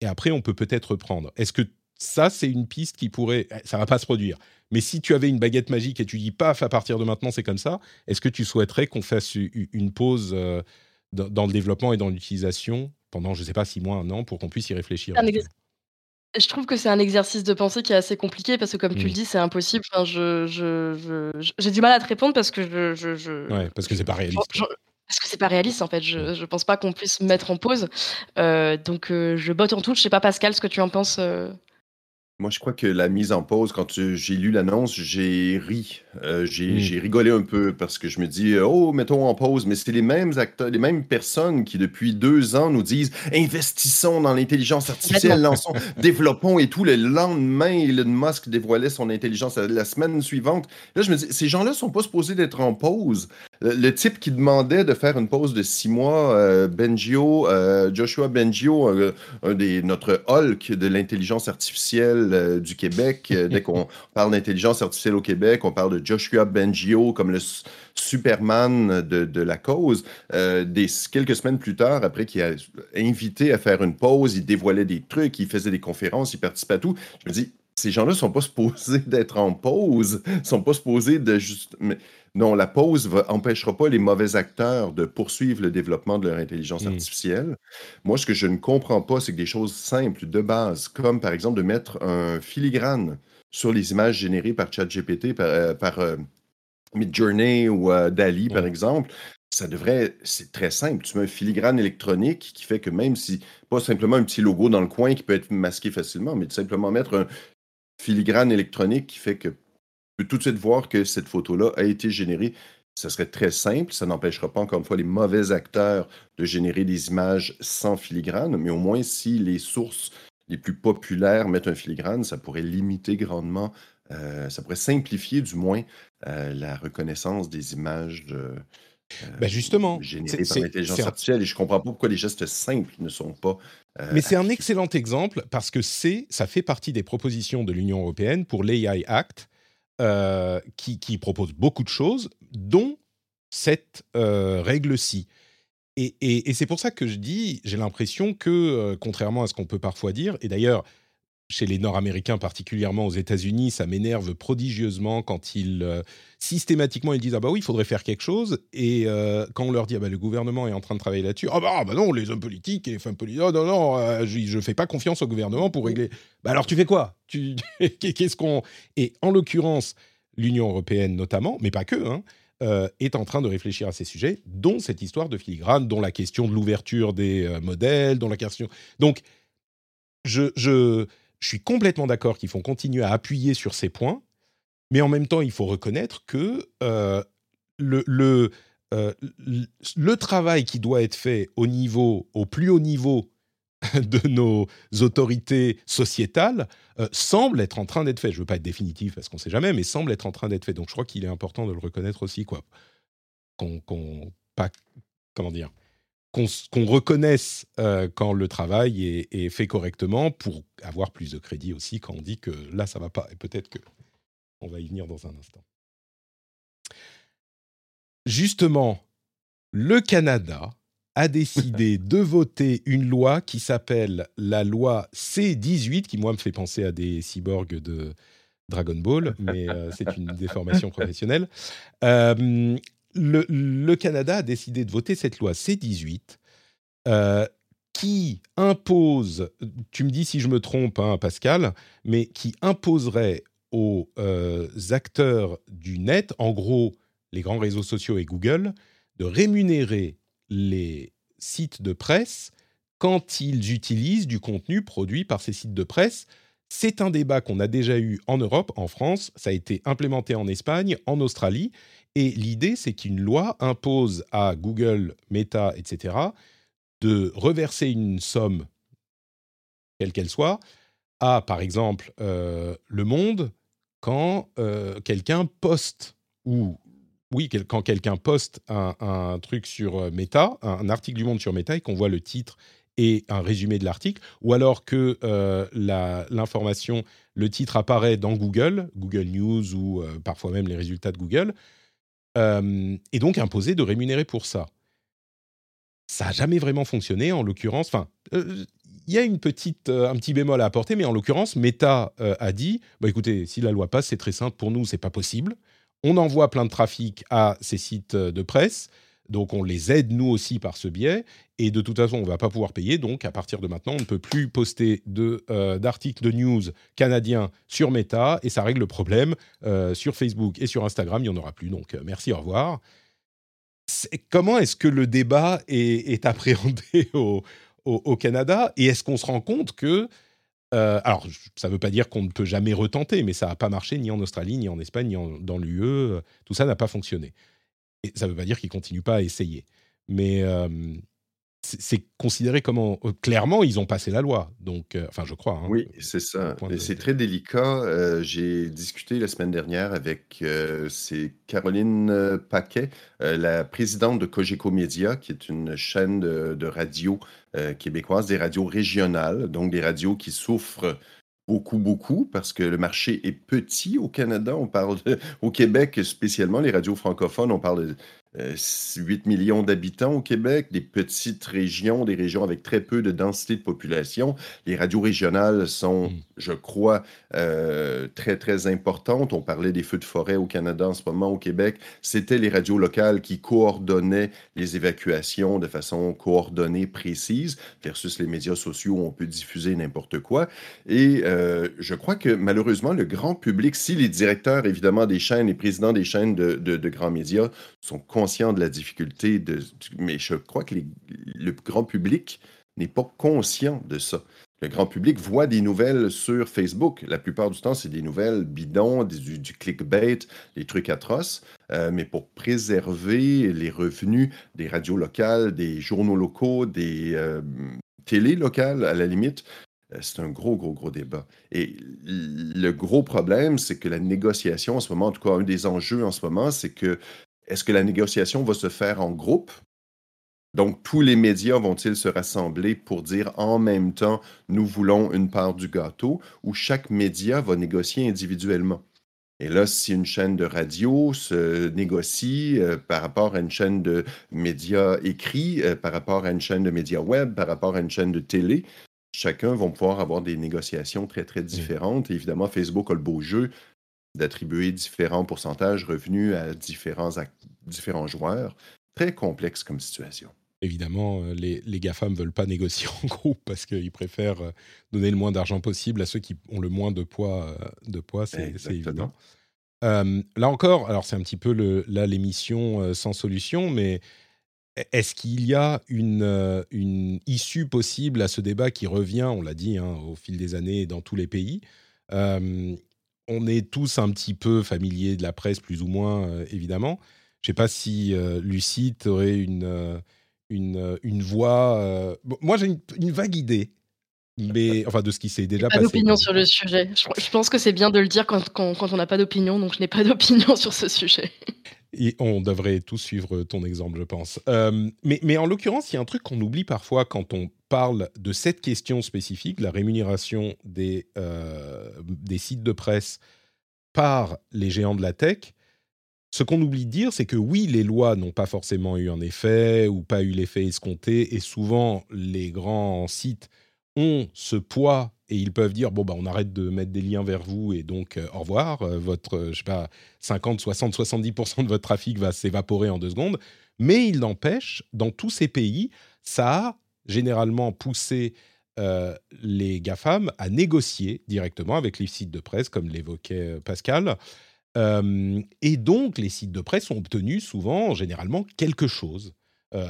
et après, on peut peut-être reprendre. Est-ce que ça, c'est une piste qui pourrait... Ça va pas se produire, mais si tu avais une baguette magique et tu dis paf, à partir de maintenant, c'est comme ça, est-ce que tu souhaiterais qu'on fasse une pause euh, dans le développement et dans l'utilisation pendant, je ne sais pas, six mois, un an, pour qu'on puisse y réfléchir. Je trouve que c'est un exercice de pensée qui est assez compliqué parce que comme tu le mmh. dis, c'est impossible. Enfin, je je j'ai du mal à te répondre parce que je je je Ouais, parce que c'est pas réaliste. parce que c'est pas réaliste en fait. Je je pense pas qu'on puisse mettre en pause. Euh, donc euh, je botte en touche. Je sais pas Pascal ce que tu en penses, euh? Moi, je crois que la mise en pause, quand j'ai lu l'annonce, j'ai ri. Euh, mmh. j'ai rigolé un peu parce que je me dis, oh, mettons en pause. Mais c'est les mêmes acteurs, les mêmes personnes qui, depuis deux ans, nous disent investissons dans l'intelligence artificielle, lançons, développons et tout. Le lendemain, Elon Musk dévoilait son intelligence la semaine suivante. Là, je me dis, ces gens-là ne sont pas supposés d'être en pause. Le, type qui demandait de faire une pause de six mois, euh, Bengio, euh, Joshua Bengio, un des, notre Hulk de l'intelligence artificielle du Québec. dès qu'on parle d'intelligence artificielle au Québec, on parle de Joshua Bengio comme le Superman de, la cause. Euh, des, quelques semaines plus tard, après qu'il a invité à faire une pause, il dévoilait des trucs, il faisait des conférences, il participait à tout. Je me dis, ces gens-là ne sont pas supposés d'être en pause, ne sont pas supposés de juste. non, la pause n'empêchera pas les mauvais acteurs de poursuivre le développement de leur intelligence hmm. artificielle. Moi, ce que je ne comprends pas, c'est que des choses simples de base, comme par exemple de mettre un filigrane sur les images générées par ChatGPT, par, euh, par euh, Midjourney ou euh, Dali, par exemple, ça devrait, c'est très simple. Tu mets un filigrane électronique qui fait que même si, pas simplement un petit logo dans le coin qui peut être masqué facilement, mais simplement mettre un filigrane électronique qui fait que tu peux tout de suite voir que cette photo-là a été générée. Ça serait très simple. Ça n'empêchera pas, encore une fois, les mauvais acteurs de générer des images sans filigrane, mais au moins si les sources les plus populaires mettent un filigrane, ça pourrait limiter grandement, euh, ça pourrait simplifier du moins euh, la reconnaissance des images de, ben justement, générées par l'intelligence artificielle. Et je comprends pas pourquoi les gestes simples ne sont pas. Mais c'est un excellent exemple parce que c'est, ça fait partie des propositions de l'Union européenne pour l'AI Act, qui, qui, propose beaucoup de choses, dont cette règle-ci. Et, c'est pour ça que je dis, j'ai l'impression que, euh, contrairement à ce qu'on peut parfois dire, et d'ailleurs, chez les Nord-Américains, particulièrement aux États-Unis, ça m'énerve prodigieusement quand ils euh, systématiquement ils disent ah bah oui il faudrait faire quelque chose et euh, quand on leur dit ah bah le gouvernement est en train de travailler là-dessus ah bah, ah bah non les hommes politiques et femmes politiques oh non non je, ne fais pas confiance au gouvernement pour régler bah alors tu fais quoi? Tu qu'est-ce qu'on et en l'occurrence l'Union européenne notamment mais pas que hein, euh, est en train de réfléchir à ces sujets, dont cette histoire de filigrane, dont la question de l'ouverture des euh, modèles, dont la question. Donc, je, suis complètement d'accord qu'il faut continuer à appuyer sur ces points, mais en même temps, il faut reconnaître que euh, le, le, travail qui doit être fait au niveau, au plus haut niveau de nos autorités sociétales euh, semble être en train d'être fait. Je ne veux pas être définitif parce qu'on ne sait jamais, mais semble être en train d'être fait. Donc je crois qu'il est important de le reconnaître aussi, quoi. Qu'on, pas, comment dire, qu'on, reconnaisse euh, quand le travail est, est, fait correctement pour avoir plus de crédit aussi quand on dit que là ça va pas. Et peut-être que on va y venir dans un instant. Justement, le Canada a décidé de voter une loi qui s'appelle la loi C18, qui moi me fait penser à des cyborgs de Dragon Ball, mais euh, c'est une déformation professionnelle. Euh, le, Canada a décidé de voter cette loi C18 euh, qui impose, tu me dis si je me trompe, hein, Pascal, mais qui imposerait aux acteurs du net, en gros les grands réseaux sociaux et Google, de rémunérer les sites de presse quand ils utilisent du contenu produit par ces sites de presse. C'est un débat qu'on a déjà eu en Europe, en France, ça a été implémenté en Espagne, en Australie, et l'idée c'est qu'une loi impose à Google, Meta, etc., de reverser une somme, quelle qu'elle soit, à, par exemple, euh, Le Monde, quand euh, quelqu'un poste ou oui, quand quelqu'un poste un, truc sur euh, Meta, un, article du Monde sur Meta, et qu'on voit le titre et un résumé de l'article, ou alors que l'information, le titre apparaît dans Google, Google News ou parfois même les résultats de Google, et donc imposé de rémunérer pour ça. Ça n'a jamais vraiment fonctionné, en l'occurrence. Enfin, il y a une petite, un petit bémol à apporter, mais en l'occurrence, Meta a dit bah, écoutez, si la loi passe, c'est très simple, pour nous, c'est pas possible on envoie plein de trafic à ces sites de presse Donc on les aide nous aussi par ce biais. Et de toute façon, on ne va pas pouvoir payer. Donc à partir de maintenant, on ne peut plus poster euh, d'articles de, news canadiens sur Meta. Et ça règle le problème. Euh, sur Facebook et sur Instagram, il n'y en aura plus. Donc merci, au revoir. comment est-ce que le débat est, appréhendé au, Canada? Et est-ce qu'on se rend compte que euh, alors, ça ne veut pas dire qu'on ne peut jamais retenter, mais ça n'a pas marché ni en Australie, ni en Espagne, ni dans l'UE. Tout ça n'a pas fonctionné. Et ça ne veut pas dire qu'ils ne continuent pas à essayer. Mais euh, c'est considéré comment clairement ils ont passé la loi. Donc euh, enfin je crois hein, oui c'est ça. et c'est très délicat. J'ai discuté la semaine dernière avec c'est Caroline Paquet la présidente de Cogeco Média qui est une chaîne de radio québécoise des radios régionales donc des radios qui souffrent beaucoup, beaucoup, parce que le marché est petit au Canada. On parle au Québec spécialement, les radios francophones, on parle de 8 euh, millions d'habitants au Québec, des petites régions, des régions avec très peu de densité de population. Les radios régionales sont, mm. je crois, euh, très, très importantes. On parlait des feux de forêt au Canada en ce moment, au Québec. C'était les radios locales qui coordonnaient les évacuations de façon coordonnée, précise, versus les médias sociaux où on peut diffuser n'importe quoi. Et euh, je crois que malheureusement, le grand public, si les directeurs, évidemment, des chaînes, les présidents des chaînes de, de grands médias sont conscient de la difficulté, de, mais je crois que le grand public n'est pas conscient de ça. Le grand public voit des nouvelles sur Facebook. La plupart du temps, c'est des nouvelles bidons, du, clickbait, des trucs atroces. Euh, mais pour préserver les revenus des radios locales, des journaux locaux, des euh, télés locales, à la limite, euh, c'est un gros, gros, gros débat. Et le gros problème, c'est que la négociation en ce moment, en tout cas, un des enjeux en ce moment, c'est que est-ce que la négociation va se faire en groupe? Donc, tous les médias vont-ils se rassembler pour dire en même temps, nous voulons une part du gâteau, ou chaque média va négocier individuellement? Et là, si une chaîne de radio se négocie euh, par rapport à une chaîne de médias écrits, euh, par rapport à une chaîne de médias web, par rapport à une chaîne de télé, chacun va pouvoir avoir des négociations très, très différentes. évidemment, Facebook a le beau jeu d'attribuer différents pourcentages revenus à différents, différents joueurs. Très complexe comme situation. Évidemment, euh, les, les GAFAM ne veulent pas négocier en groupe parce qu'ils préfèrent euh, donner le moins d'argent possible à ceux qui ont le moins de poids, euh, de poids c'est évident. là encore, alors c'est un petit peu le, là l'émission sans solution, mais est-ce qu'il y a une, une issue possible à ce débat qui revient, on l'a dit, hein, au fil des années dans tous les pays? On est tous un petit peu familiers de la presse, plus ou moins, euh, évidemment. Je ne sais pas si euh, Lucie, aurait une, euh, une, une, voix. moi, j'ai une, vague idée. Mais enfin, de ce qui s'est déjà pas passé. d'opinion sur le sujet. Je, pense que c'est bien de le dire quand, quand on n'a pas d'opinion, donc je n'ai pas d'opinion sur ce sujet. Et on devrait tous suivre ton exemple, je pense. mais, mais en l'occurrence, il y a un truc qu'on oublie parfois quand on parle de cette question spécifique, la rémunération des, euh, des sites de presse par les géants de la tech, ce qu'on oublie de dire, c'est que oui, les lois n'ont pas forcément eu un effet ou pas eu l'effet escompté, et souvent les grands sites ont ce poids et ils peuvent dire bon bah on arrête de mettre des liens vers vous et donc euh, au revoir, euh, votre je sais pas 50, 60, 70% de votre trafic va s'évaporer en deux secondes. Mais il n'empêche, dans tous ces pays, ça a généralement pousser euh, les GAFAM à négocier directement avec les sites de presse, comme l'évoquait euh, Pascal. Euh, et donc, les sites de presse ont obtenu souvent, généralement, quelque chose.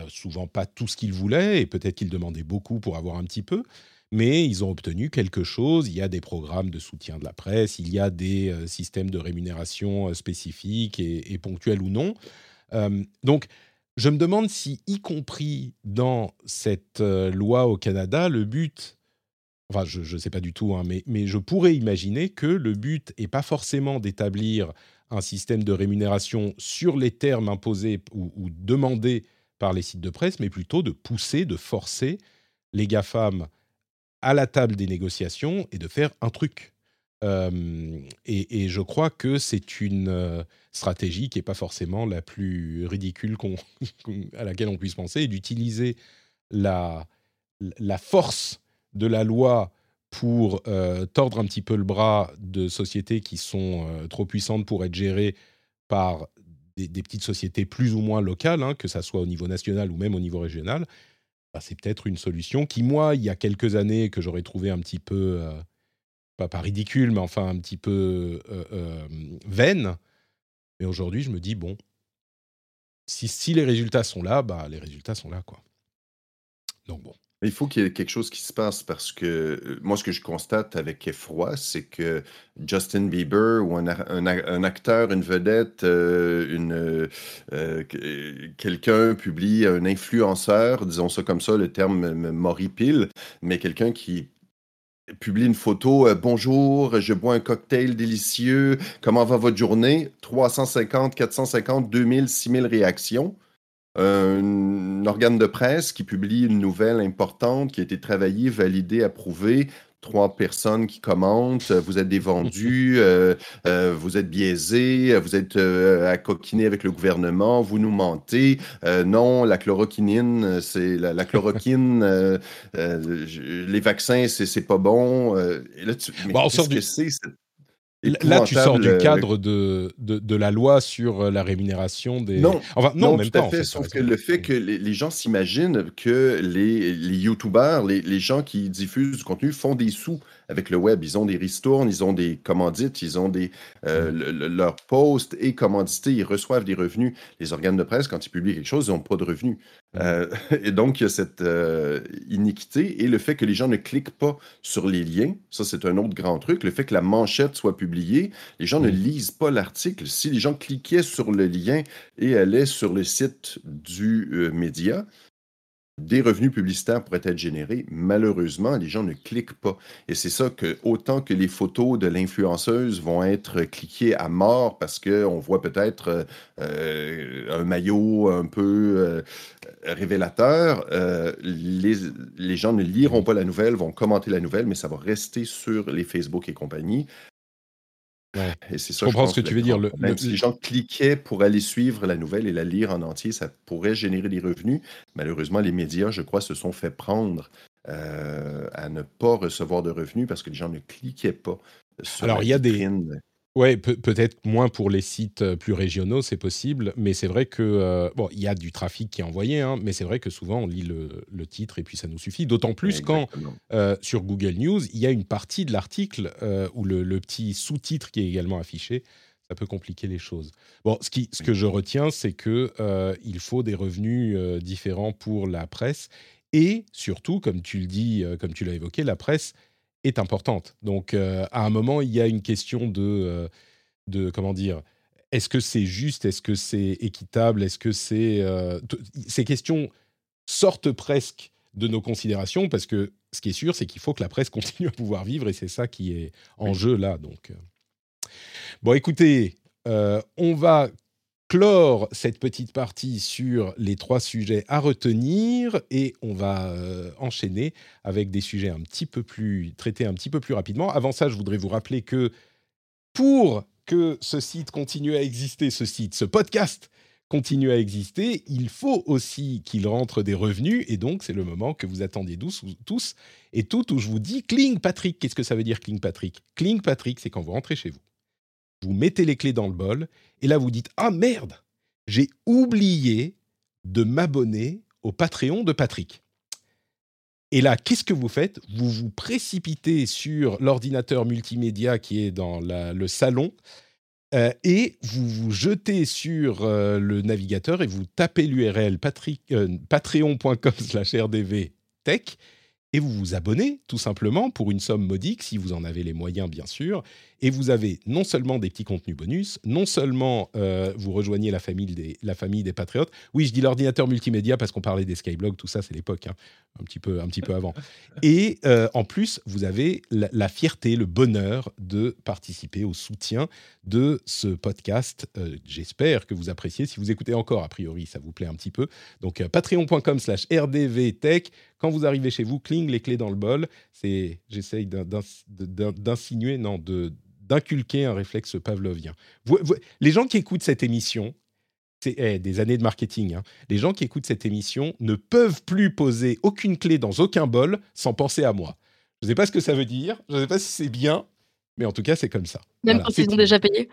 souvent pas tout ce qu'ils voulaient, et peut-être qu'ils demandaient beaucoup pour avoir un petit peu, mais ils ont obtenu quelque chose. Il y a des programmes de soutien de la presse, il y a des systèmes de rémunération spécifiques et, ponctuels ou non. donc, je me demande si, y compris dans cette euh, loi au Canada, le but, enfin je ne sais pas du tout, hein, mais, mais je pourrais imaginer que le but n'est pas forcément d'établir un système de rémunération sur les termes imposés ou, ou, demandés par les sites de presse, mais plutôt de pousser, de forcer les GAFAM à la table des négociations et de faire un truc. Euh, et, je crois que c'est une euh, stratégie qui n'est pas forcément la plus ridicule à laquelle on puisse penser, et d'utiliser la, force de la loi pour euh, tordre un petit peu le bras de sociétés qui sont trop puissantes pour être gérées par des, petites sociétés plus ou moins locales, hein, que ça soit au niveau national ou même au niveau régional, bah, c'est peut-être une solution qui, moi, il y a quelques années, que j'aurais trouvé un petit peu, euh, pas, pas, ridicule, mais enfin un petit peu euh, vaine. Mais aujourd'hui, je me dis, bon, si, si les résultats sont là, bah, les résultats sont là, quoi. Donc bon. Il faut qu'il y ait quelque chose qui se passe parce que euh, moi, ce que je constate avec effroi, c'est que Justin Bieber ou un, acteur, une vedette, euh, une, euh, quelqu'un publie, un influenceur, disons ça comme ça, le terme m'horripile, mais quelqu'un qui publie une photo Bonjour, je bois un cocktail délicieux, comment va votre journée 350, 450, 2000, 6000 réactions un organe de presse qui publie une nouvelle importante qui a été travaillée, validée, approuvée. Trois personnes qui commentent, vous êtes des vendus, euh, euh, vous êtes biaisés, vous êtes euh, à coquiner avec le gouvernement, vous nous mentez. non, la chloroquinine, c'est la, chloroquine, les vaccins, c'est pas bon. Là, tu, mais que c'est Là, tu sors du cadre de, de, la loi sur euh, la rémunération des. Non, enfin, non, même tout pas. À fait, sauf que le fait que les, gens s'imaginent que les, les YouTubers, les, les, gens qui diffusent du contenu font des sous avec le web. Ils ont des ristournes, ils ont des commandites, ils ont des, euh, mm. leurs posts et commandités, ils reçoivent des revenus. Les organes de presse, quand ils publient quelque chose, ils n'ont pas de revenus. Mm. Euh, et donc, il y a cette euh, iniquité et le fait que les gens ne cliquent pas sur les liens, ça c'est un autre grand truc. Le fait que la manchette soit publiée, les gens ne mm. lisent pas l'article. Si les gens cliquaient sur le lien et allaient sur le site du média, des revenus publicitaires pourraient être générés. Malheureusement, les gens ne cliquent pas. Et c'est ça que, autant que les photos de l'influenceuse vont être cliquées à mort parce qu'on voit peut-être euh, un maillot un peu euh, révélateur, euh, les, les, gens ne liront pas la nouvelle, vont commenter la nouvelle, mais ça va rester sur les Facebook et compagnie. Et c'est ça, je comprends ce que tu veux dire. Le, Si les gens cliquaient pour aller suivre la nouvelle et la lire en entier, ça pourrait générer des revenus. Malheureusement, les médias, je crois, se sont fait prendre euh, à ne pas recevoir de revenus parce que les gens ne cliquaient pas sur Alors, il y a des Ouais, peut-être moins pour les sites euh, plus régionaux, c'est possible, mais c'est vrai que euh, bon, il y a du trafic qui est envoyé, hein, mais c'est vrai que souvent on lit le, titre et puis ça nous suffit. D'autant plus quand euh, sur Google News, il y a une partie de l'article où le, petit sous-titre qui est également affiché. Ça peut compliquer les choses. Bon, ce, qui, ce que je retiens, c'est que il faut des revenus différents pour la presse et surtout, comme tu le dis, comme tu l'as évoqué, la presse est importante. Donc, euh, à un moment, il y a une question de, euh, de comment dire, est-ce que c'est juste, est-ce que c'est équitable, est-ce que c'est... Euh, ces questions sortent presque de nos considérations parce que ce qui est sûr, c'est qu'il faut que la presse continue à pouvoir vivre et c'est ça qui est en jeu là. Donc, bon, écoutez, on va clore cette petite partie sur les trois sujets à retenir et on va euh, enchaîner avec des sujets un petit peu plus traités un petit peu plus rapidement. Avant ça, je voudrais vous rappeler que pour que ce site continue à exister, ce site, ce podcast continue à exister, il faut aussi qu'il rentre des revenus et donc c'est le moment que vous attendez tous et toutes où je vous dis Cling Patrick. Qu'est-ce que ça veut dire Cling Patrick? Cling Patrick, c'est quand vous rentrez chez vous vous mettez les clés dans le bol, et là vous dites Ah merde, j'ai oublié de m'abonner au Patreon de Patrick. Et là, qu'est-ce que vous faites? Vous vous précipitez sur l'ordinateur multimédia qui est dans le salon euh, et vous vous jetez sur euh, le navigateur et vous tapez l'URL euh, patreon.com slash rdvtech et vous vous abonnez tout simplement pour une somme modique si vous en avez les moyens bien sûr et vous avez non seulement des petits contenus bonus, non seulement euh, vous rejoignez la famille des, la famille des patriotes. Oui, je dis l'ordinateur multimédia parce qu'on parlait des Skyblogs, tout ça, c'est l'époque, hein, un, petit peu, un petit peu avant. Et euh, en plus, vous avez la, fierté, le bonheur de participer au soutien de ce podcast. Euh, j'espère que vous appréciez. Si vous écoutez encore, a priori, ça vous plaît un petit peu. Donc, patreon.com slash rdvtech. Quand vous arrivez chez vous, cling les clés dans le bol. C'est, j'essaye d'insinuer, non, de d'inculquer un réflexe pavlovien. les gens qui écoutent cette émission, c'est eh, des années de marketing, hein, les gens qui écoutent cette émission ne peuvent plus poser aucune clé dans aucun bol sans penser à moi. Je ne sais pas ce que ça veut dire, je ne sais pas si c'est bien, mais en tout cas, c'est comme ça. Même quand ils ont déjà payé?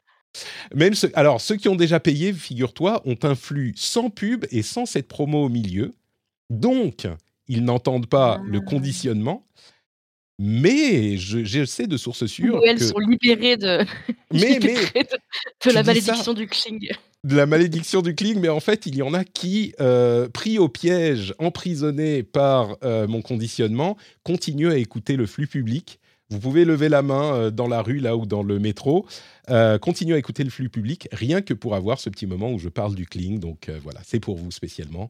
Même alors, ceux qui ont déjà payé, figure-toi, ont un flux sans pub et sans cette promo au milieu. Donc, ils n'entendent pas le Ah. conditionnement. Mais je, je sais de sources sûres Où elles que sont libérées de, Mais- libérées de, de tu la malédiction du cling. de la malédiction du cling, mais en fait, il y en a qui, euh, pris au piège, emprisonnés par euh, mon conditionnement, continuent à écouter le flux public. Vous pouvez lever la main euh, dans la rue, là, ou dans le métro. Continuez à écouter le flux public, rien que pour avoir ce petit moment où je parle du cling. Donc voilà, c'est pour vous spécialement.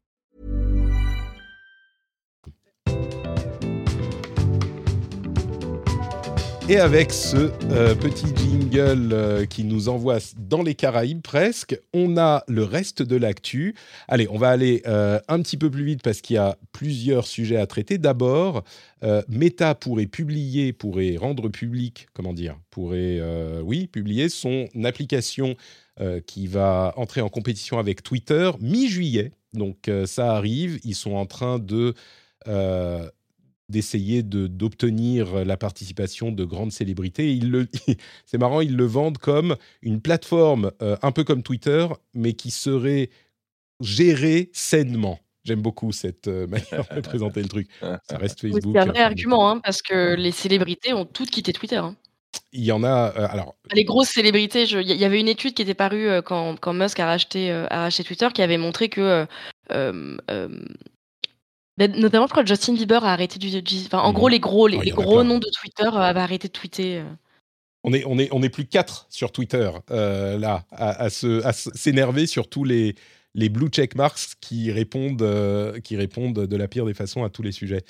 Et avec ce euh, petit jingle euh, qui nous envoie dans les Caraïbes presque, on a le reste de l'actu. Allez, on va aller euh, un petit peu plus vite parce qu'il y a plusieurs sujets à traiter. D'abord, Meta pourrait publier, pourrait rendre public, comment dire, pourrait, oui, publier son application qui va entrer en compétition avec Twitter mi-juillet. Donc ça arrive, ils sont en train de euh, d'essayer de- d'obtenir la participation de grandes célébrités. Ils le, c'est marrant, ils le vendent comme une plateforme euh, un peu comme Twitter, mais qui serait gérée sainement. J'aime beaucoup cette euh, manière de présenter le truc. Ça reste Oui, Facebook. C'est un vrai hein, argument, hein, parce que les célébrités ont toutes quitté Twitter. hein. Il y en a. euh, alors, Les grosses célébrités, il y, avait une étude qui était parue euh, quand, quand Musk a racheté, euh, a racheté Twitter qui avait montré que, euh, euh, euh, notamment, je crois que Justin Bieber a arrêté du. du- enfin, en gros, les gros, les, Oh, gros noms de Twitter euh, avaient arrêté de tweeter. euh. on est, on est, on est plus quatre sur Twitter euh, là à, à s'énerver sur tous les les blue check marks qui répondent, euh, qui répondent de la pire des façons à tous les sujets.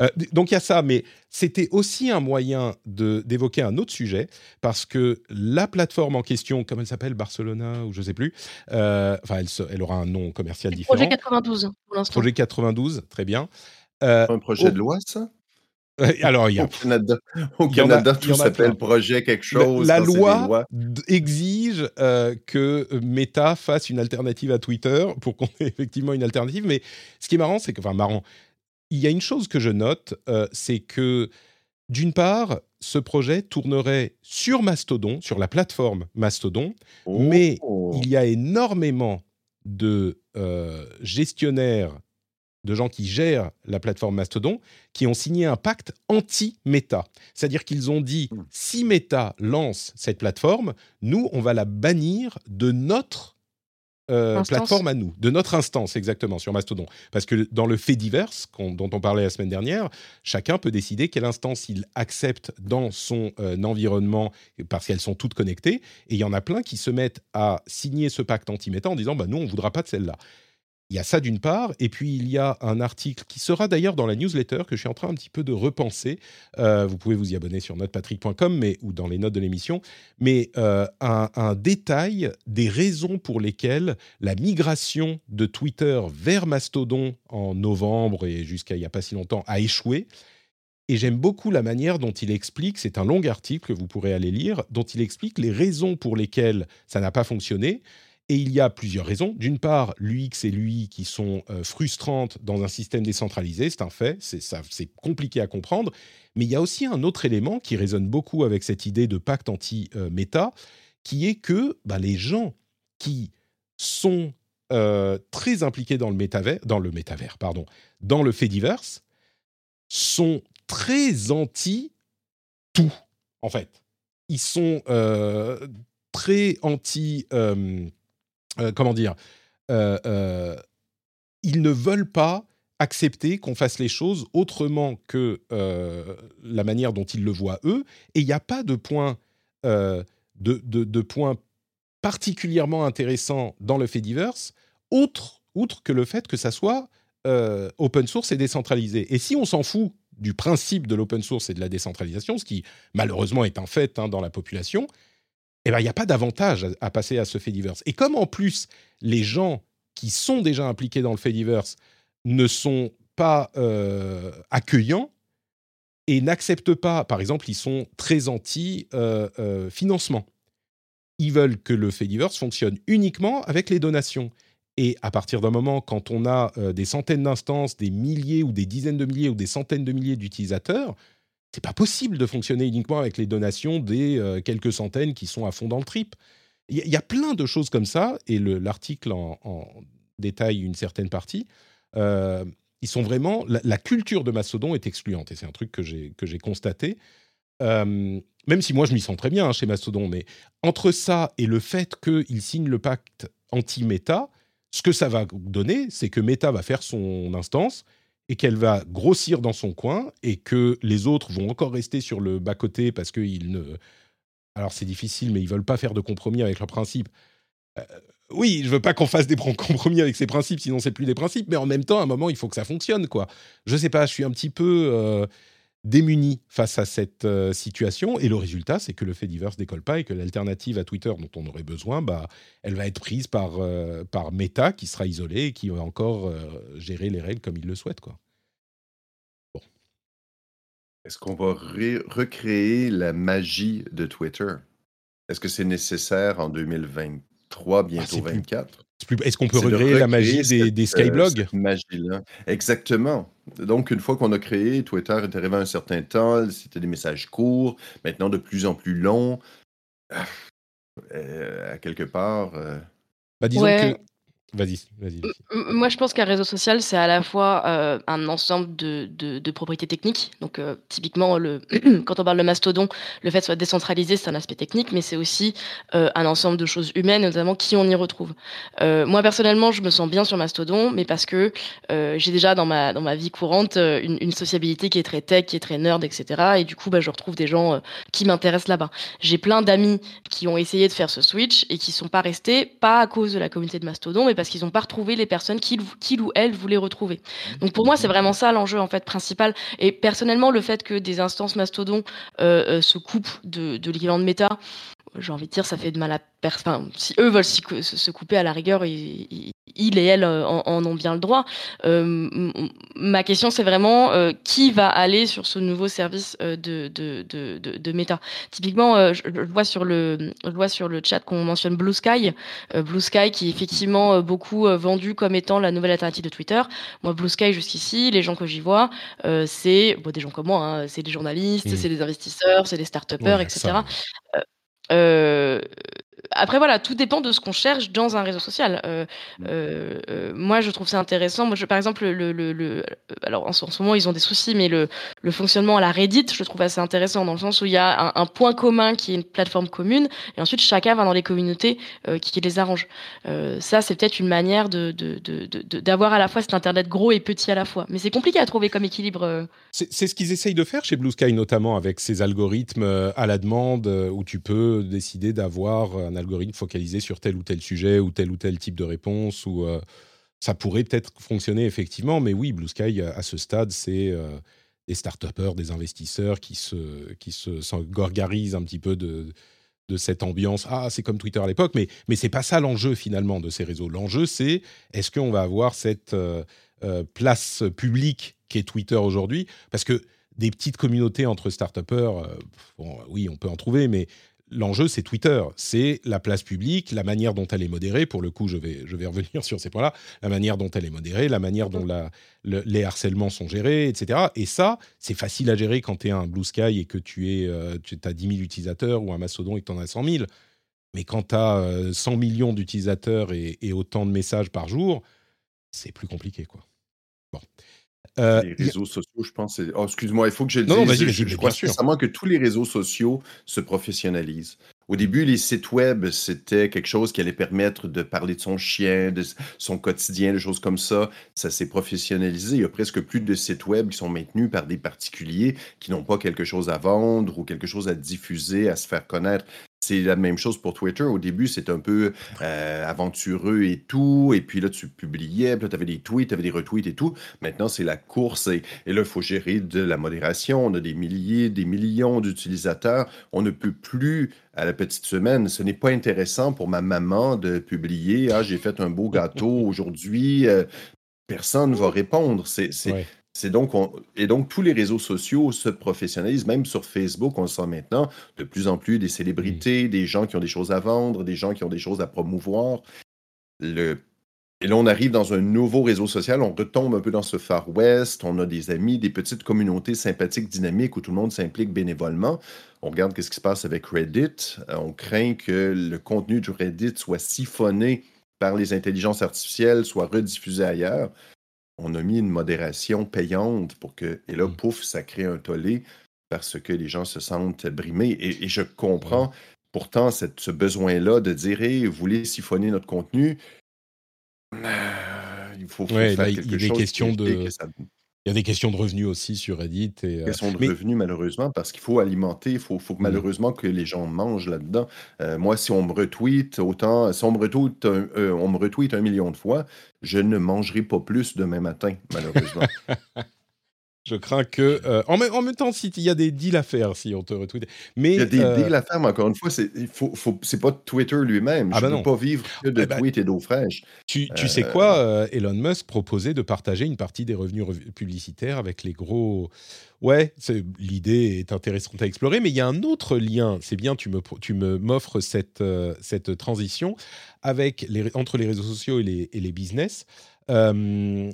Euh, donc il y a ça, mais c'était aussi un moyen de d'évoquer un autre sujet parce que la plateforme en question, comme elle s'appelle Barcelona ou je sais plus, euh, enfin elle, se- elle aura un nom commercial différent. Projet 92 pour l'instant. Projet 92, très bien. Euh, un projet oh. de loi, ça? alors il y a Au Canada, au a- tout s'appelle projet quelque chose. La, loi exige euh, que Meta fasse une alternative à Twitter pour qu'on ait effectivement une alternative. Mais ce qui est marrant, c'est que, enfin, marrant, il y a une chose que je note, euh, c'est que d'une part, ce projet tournerait sur Mastodon, sur la plateforme Mastodon, mais Oh. il y a énormément de euh, gestionnaires, de gens qui gèrent la plateforme Mastodon, qui ont signé un pacte anti-Meta. C'est-à-dire qu'ils ont dit, Hmm. si Meta lance cette plateforme, nous, on va la bannir de notre euh, plateforme à nous, de notre instance exactement sur Mastodon. Parce que dans le fait divers, qu'on- dont on parlait la semaine dernière, chacun peut décider quelle instance il accepte dans son euh, environnement, parce qu'elles sont toutes connectées. Et il y en a plein qui se mettent à signer ce pacte anti-Meta en disant, bah, nous, on ne voudra pas de celle-là. Il y a ça d'une part, et puis il y a un article qui sera d'ailleurs dans la newsletter que je suis en train un petit peu de repenser. Euh, vous pouvez vous y abonner sur notepatrick.com mais, ou dans les notes de l'émission. Mais euh, un, un détail des raisons pour lesquelles la migration de Twitter vers Mastodon en novembre et jusqu'à il n'y a pas si longtemps a échoué. Et j'aime beaucoup la manière dont il explique, c'est un long article que vous pourrez aller lire, dont il explique les raisons pour lesquelles ça n'a pas fonctionné. Et il y a plusieurs raisons. D'une part, l'UX et l'UI qui sont euh, frustrantes dans un système décentralisé, c'est un fait, c'est compliqué à comprendre. Mais il y a aussi un autre élément qui résonne beaucoup avec cette idée de pacte anti-méta, qui est que bah, les gens qui sont euh, très impliqués dans le métavers, dans le pardon, dans le fait divers, sont très anti tout, en fait. Ils sont très anti. Comment dire Ils ne veulent pas accepter qu'on fasse les choses autrement que la manière dont ils le voient eux. Et il n'y a pas de point, de, de, point particulièrement intéressant dans le fait divers, outre, outre que le fait que ça soit open source et décentralisé. Et si on s'en fout du principe de l'open source et de la décentralisation, ce qui malheureusement est un fait hein, dans la population, eh ben, il n'y a pas d'avantage à, passer à ce fait divers. Et comme en plus les gens qui sont déjà impliqués dans le fait divers ne sont pas euh, accueillants et n'acceptent pas, par exemple, ils sont très anti-financement. Euh, euh, ils veulent que le fait divers fonctionne uniquement avec les donations. Et à partir d'un moment, quand on a des centaines d'instances, des milliers ou des dizaines de milliers ou des centaines de milliers d'utilisateurs, c'est pas possible de fonctionner uniquement avec les donations des quelques centaines qui sont à fond dans le trip. Il y, a plein de choses comme ça, et l'article en, détaille une certaine partie. Euh, ils sont vraiment la, culture de Mastodon est excluante et c'est un truc que j'ai que j'ai constaté. Euh, même si moi je m'y sens très bien hein, chez Mastodon, mais entre ça et le fait qu'ils signent le pacte anti-Meta, ce que ça va donner, c'est que Meta va faire son instance et qu'elle va grossir dans son coin et que les autres vont encore rester sur le bas-côté parce qu'ils ne... Alors c'est difficile, mais ils veulent pas faire de compromis avec leurs principes. Euh, oui, je veux pas qu'on fasse des compromis avec ces principes, sinon c'est plus des principes. Mais en même temps, à un moment, il faut que ça fonctionne, quoi. Je sais pas, je suis un petit peu euh, démuni face à cette euh, situation, et le résultat, c'est que le fait divers décolle pas et que l'alternative à Twitter dont on aurait besoin, bah, elle va être prise par euh, par Meta, qui sera isolé et qui va encore gérer les règles comme il le souhaite, quoi. Bon. Est-ce qu'on va recréer la magie de Twitter? Est-ce que c'est nécessaire en 2020 3, bientôt 24. Est-ce qu'on peut recréer la magie des, des euh, Skyblogs? magie-là. Exactement. Donc, une fois qu'on a créé, Twitter est arrivé à un certain temps, c'était des messages courts, maintenant de plus en plus longs. Euh, à quelque part. Euh, bah, disons que Vas-y, vas-y. Moi, je pense qu'un réseau social, c'est à la fois euh, un ensemble de, propriétés techniques. Donc, euh, typiquement, quand on parle de Mastodon, le fait de soit décentralisé, c'est un aspect technique, mais c'est aussi euh, un ensemble de choses humaines, notamment qui on y retrouve. moi, personnellement, je me sens bien sur Mastodon, mais parce que j'ai déjà dans ma, dans ma vie courante une, sociabilité qui est très tech, qui est très nerd, etc. Et du coup, bah, je retrouve des gens qui m'intéressent là-bas. J'ai plein d'amis qui ont essayé de faire ce switch et qui sont pas restés, pas à cause de la communauté de Mastodon, mais parce qu'ils n'ont pas retrouvé les personnes qu'ils ou elles voulaient retrouver. Donc pour moi, c'est vraiment ça l'enjeu en fait principal. Et personnellement, le fait que des instances mastodon euh, euh, se coupent de, de l'équivalent de méta, j'ai envie de dire, ça fait de mal à personne. si eux veulent se couper à la rigueur, ils, et elles euh, en, ont bien le droit. Euh, ma question, c'est vraiment euh, qui va aller sur ce nouveau service de, de, de, de, Meta? Typiquement, je, vois sur le, je vois sur le chat qu'on mentionne Blue Sky. Blue Sky qui est effectivement beaucoup vendu comme étant la nouvelle alternative de Twitter. Moi, Blue Sky jusqu'ici, les gens que j'y vois, c'est bon, des gens comme moi, hein, c'est des journalistes, mmh. c'est des investisseurs, c'est des start-upers, etc. Euh, après voilà, tout dépend de ce qu'on cherche dans un réseau social. Euh, mmh. euh, euh, moi, je trouve ça intéressant. Moi, je, par exemple, le, le, le alors en, ce moment ils ont des soucis, mais le, le, fonctionnement à la Reddit, je trouve assez intéressant dans le sens où il y a un, un point commun qui est une plateforme commune, et ensuite chacun va dans les communautés euh, qui, les arrangent. Ça, c'est peut-être une manière de d'avoir à la fois cet internet gros et petit à la fois. Mais c'est compliqué à trouver comme équilibre. C'est ce qu'ils essayent de faire chez Blue Sky, notamment avec ces algorithmes à la demande où tu peux décider d'avoir un algorithme focalisé sur tel ou tel sujet ou tel ou tel type de réponse ou euh, ça pourrait peut-être fonctionner effectivement, mais oui, Blue Sky à ce stade, c'est euh, des start-upers, des investisseurs qui se qui se s'engorgarisent un petit peu de de cette ambiance. Ah, c'est comme Twitter à l'époque, mais mais c'est pas ça l'enjeu finalement de ces réseaux. L'enjeu, c'est est-ce qu'on va avoir cette euh, place publique qu'est Twitter aujourd'hui? Parce que des petites communautés entre start-upers, oui, on peut en trouver, mais l'enjeu, c'est Twitter. C'est la place publique, la manière dont elle est modérée. Pour le coup, je vais, revenir sur ces points-là. La manière dont elle est modérée, la manière dont les harcèlements sont gérés, etc. Et ça, c'est facile à gérer quand tu es un Blue Sky et que tu, as 10 000 utilisateurs ou un Mastodon et que tu en as 100 000. Mais quand tu as 100 millions d'utilisateurs et, autant de messages par jour, c'est plus compliqué. Euh, les réseaux sociaux, je pense. Oh, excuse-moi, il faut que je le dise. Non, vas-y, vas-y, je, crois sincèrement que tous les réseaux sociaux se professionnalisent. Au début, les sites web, c'était quelque chose qui allait permettre de parler de son chien, de son quotidien, de choses comme ça. Ça s'est professionnalisé. Il y a presque plus de sites web qui sont maintenus par des particuliers qui n'ont pas quelque chose à vendre ou quelque chose à diffuser, à se faire connaître. C'est la même chose pour Twitter. Au début, c'était un peu euh, aventureux et tout. Et puis là, tu publiais, puis là, tu avais des tweets, tu avais des retweets et tout. Maintenant, c'est la course. Et, là, il faut gérer de la modération. On a des milliers, des millions d'utilisateurs. On ne peut plus, à la petite semaine, ce n'est pas intéressant pour ma maman de publier Ah, j'ai fait un beau gâteau aujourd'hui. Euh, personne ne va répondre. C'est donc, et donc, tous les réseaux sociaux se professionnalisent, même sur Facebook, on le sent maintenant, de plus en plus des célébrités, des gens qui ont des choses à vendre, des gens qui ont des choses à promouvoir. Le... Et là, on arrive dans un nouveau réseau social, on retombe un peu dans ce Far West, on a des amis, des petites communautés sympathiques, dynamiques, où tout le monde s'implique bénévolement. On regarde ce qui se passe avec Reddit. Euh, on craint que le contenu du Reddit soit siphonné par les intelligences artificielles, soit rediffusé ailleurs on a mis une modération payante pour que. Et là, mmh. pouf, ça crée un tollé parce que les gens se sentent brimés. Et, je comprends pourtant cette, ce besoin-là de dire hey, vous voulez siphonner notre contenu? Euh, il faut, faire quelque chose. Des de. Il y a des questions de revenus aussi sur Reddit. Et, euh, questions de revenus, malheureusement, parce qu'il faut alimenter, il faut, mmh. malheureusement que les gens mangent là-dedans. Euh, moi, si on me retweet autant, si on me retweet, un, euh, on me retweet un million de fois, je ne mangerai pas plus demain matin, malheureusement. Je crains que. Euh, en, même, en, même temps, s'il y a des deals à faire, si on te retweet. Mais, il y a des euh, deals à faire, mais encore une fois, c'est faut, faut, pas Twitter lui-même. Ah je ne bah peux pas vivre que de eh ben, tweets et d'eau fraîche. Tu, tu sais quoi euh, Elon Musk proposait de partager une partie des revenus publicitaires avec les gros. Ouais, l'idée est intéressante à explorer, mais il y a un autre lien. C'est bien, tu me, tu me m'offres cette, cette transition avec les, entre les réseaux sociaux et les, et les business. Euh,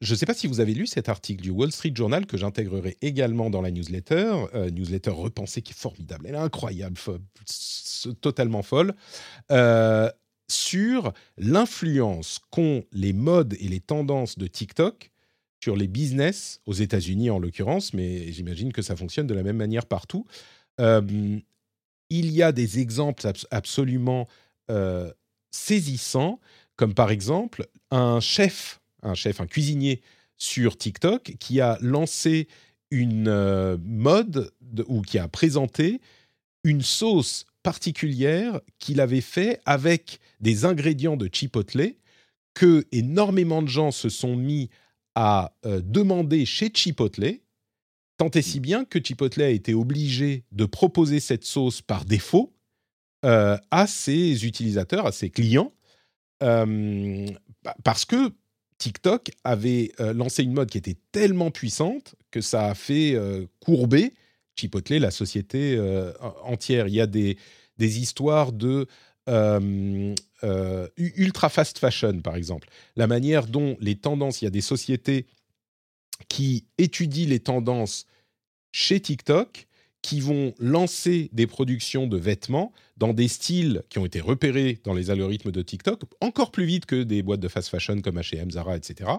je ne sais pas si vous avez lu cet article du Wall Street Journal que j'intégrerai également dans la newsletter, euh, newsletter repensée qui est formidable, elle est incroyable, totalement folle, euh, sur l'influence qu'ont les modes et les tendances de TikTok sur les business, aux États-Unis en l'occurrence, mais j'imagine que ça fonctionne de la même manière partout. Euh, il y a des exemples absolument saisissants, comme par exemple un chef un chef, un cuisinier sur TikTok qui a lancé une euh, mode ou qui a présenté une sauce particulière qu'il avait fait avec des ingrédients de Chipotle que énormément de gens se sont mis à euh, demander chez Chipotle, tant et si bien que Chipotle a été obligé de proposer cette sauce par défaut euh, à ses utilisateurs, à ses clients, parce que TikTok avait euh, lancé une mode qui était tellement puissante que ça a fait euh, courber Chipotle, la société euh, entière. Il y a des, des histoires de ultra fast fashion, par exemple. La manière dont les tendances, il y a des sociétés qui étudient les tendances chez TikTok qui vont lancer des productions de vêtements dans des styles qui ont été repérés dans les algorithmes de TikTok, encore plus vite que des boîtes de fast fashion comme H&M, Zara, etc.,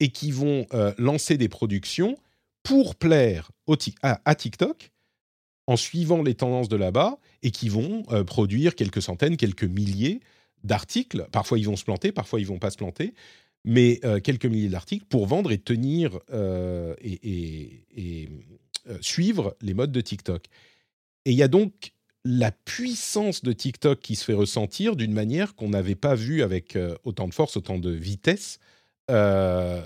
et qui vont euh, lancer des productions pour plaire à, TikTok en suivant les tendances de là-bas et qui vont euh, produire quelques centaines, quelques milliers d'articles. Parfois, ils vont se planter, parfois, ils vont pas se planter, mais euh, quelques milliers d'articles pour vendre et tenir et, suivre les modes de TikTok. Et il y a donc la puissance de TikTok qui se fait ressentir d'une manière qu'on n'avait pas vue avec euh, autant de force, autant de vitesse euh,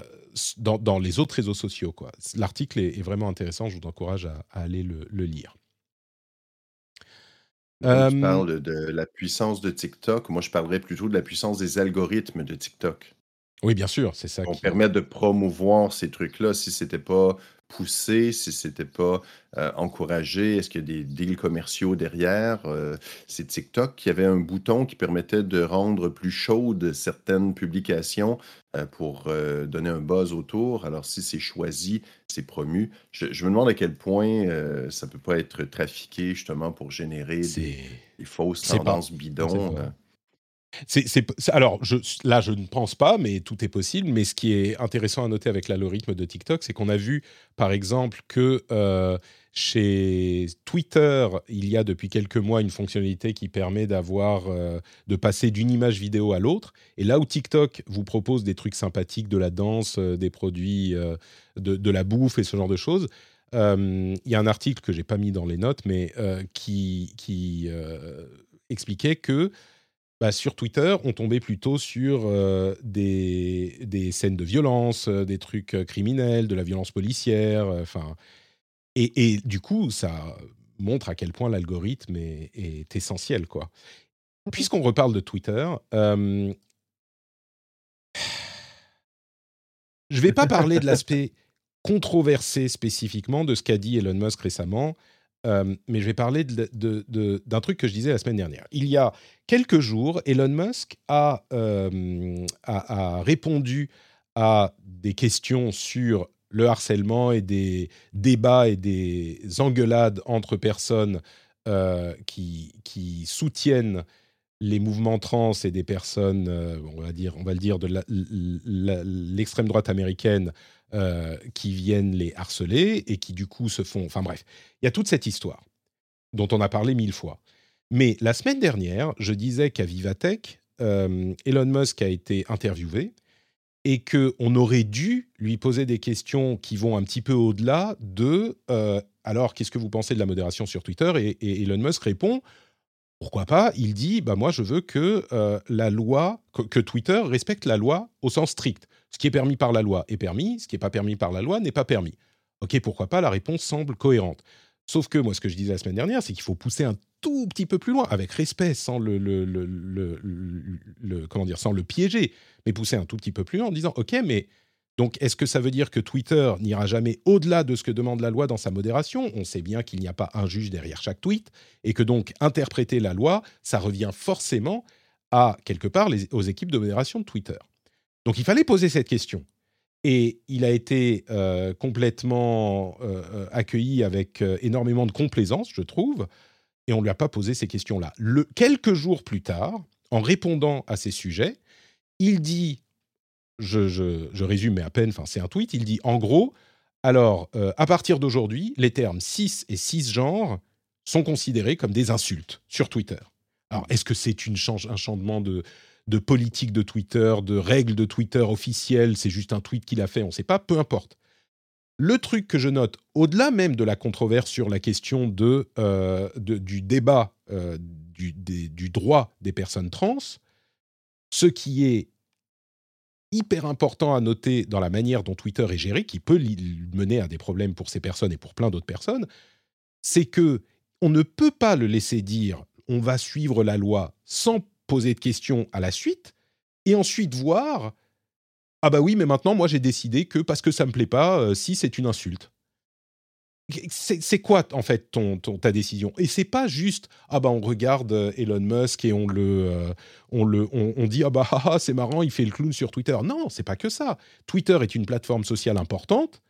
dans, les autres réseaux sociaux. L'article est, vraiment intéressant, je vous encourage à, aller le, lire. Quand tu parles de la puissance de TikTok, moi je parlerais plutôt de la puissance des algorithmes de TikTok. Oui, bien sûr, c'est ça. On permet de promouvoir ces trucs-là. Si c'était pas poussé, si c'était pas euh, encouragé, est-ce qu'il y a des deals commerciaux derrière? Euh, c'est TikTok qui avait un bouton qui permettait de rendre plus chaudes certaines publications euh, pour donner un buzz autour? Alors, si c'est choisi, c'est promu. Je, me demande à quel point ça peut pas être trafiqué justement pour générer des, fausses tendances bidons. Alors, là, je ne pense pas, mais tout est possible. Mais ce qui est intéressant à noter avec l'algorithme de TikTok, c'est qu'on a vu, par exemple, que euh, chez Twitter, il y a depuis quelques mois une fonctionnalité qui permet d'avoir, euh, de passer d'une image vidéo à l'autre. Et là où TikTok vous propose des trucs sympathiques, de la danse, euh, des produits, de, la bouffe et ce genre de choses, il y a un article que j'ai pas mis dans les notes, mais qui expliquait que bah, sur Twitter, on tombait plutôt sur euh, des, des, scènes de violence, euh, des trucs euh, criminels, de la violence policière. Enfin, et, et, du coup, ça montre à quel point l'algorithme est, est, essentiel, quoi. Puisqu'on reparle de Twitter, je ne vais pas parler de l'aspect controversé spécifiquement de ce qu'a dit Elon Musk récemment. Euh, mais je vais parler d'un truc que je disais la semaine dernière. Il y a quelques jours, Elon Musk a, euh, répondu à des questions sur le harcèlement et des débats et des engueulades entre personnes euh, qui, soutiennent les mouvements trans et des personnes, on, va dire, on va le dire, de l'extrême droite américaine euh, qui viennent les harceler et qui du coup se font... Enfin bref, il y a toute cette histoire dont on a parlé mille fois. Mais la semaine dernière, je disais qu'à Vivatech, euh, Elon Musk a été interviewé et qu'on aurait dû lui poser des questions qui vont un petit peu au-delà de euh, alors qu'est-ce que vous pensez de la modération sur Twitter? Et, Elon Musk répond pourquoi pas Il dit bah moi je veux que la loi que, Twitter respecte la loi au sens strict. Ce qui est permis par la loi est permis, ce qui n'est pas permis par la loi n'est pas permis. Ok, pourquoi pas La réponse semble cohérente. Sauf que moi, ce que je disais la semaine dernière, c'est qu'il faut pousser un tout petit peu plus loin, avec respect, sans le, comment dire, sans le piéger, mais pousser un tout petit peu plus loin en disant, ok, mais donc est-ce que ça veut dire que Twitter n'ira jamais au-delà de ce que demande la loi dans sa modération? On sait bien qu'il n'y a pas un juge derrière chaque tweet, et que donc interpréter la loi, ça revient forcément à quelque part aux équipes de modération de Twitter. Donc il fallait poser cette question. Et il a été euh, complètement euh, euh, accueilli avec énormément de complaisance, je trouve, et on ne lui a pas posé ces questions-là. quelques jours plus tard, en répondant à ces sujets, il dit, je, résume mais à peine, c'est un tweet, il dit en gros, alors à partir d'aujourd'hui, les termes cis et cisgenre sont considérés comme des insultes sur Twitter. Alors est-ce que c'est un changement de, politique de Twitter, de règles de Twitter officielles, c'est juste un tweet qu'il a fait, on ne sait pas, peu importe. Le truc que je note, au-delà même de la controverse sur la question de, euh, du débat euh, du, droit des personnes trans, ce qui est hyper important à noter dans la manière dont Twitter est géré, qui peut mener à des problèmes pour ces personnes et pour plein d'autres personnes, c'est que on ne peut pas le laisser dire on va suivre la loi sans poser de questions à la suite et ensuite voir ah bah oui mais maintenant moi j'ai décidé que parce que ça me plaît pas euh, si c'est une insulte c'est quoi en fait ton, ta décision? Et c'est pas juste ah bah on regarde euh, Elon Musk et on le euh, on le on, dit ah bah ah, ah, c'est marrant il fait le clown sur Twitter. Non c'est pas que ça. Twitter est une plateforme sociale importante.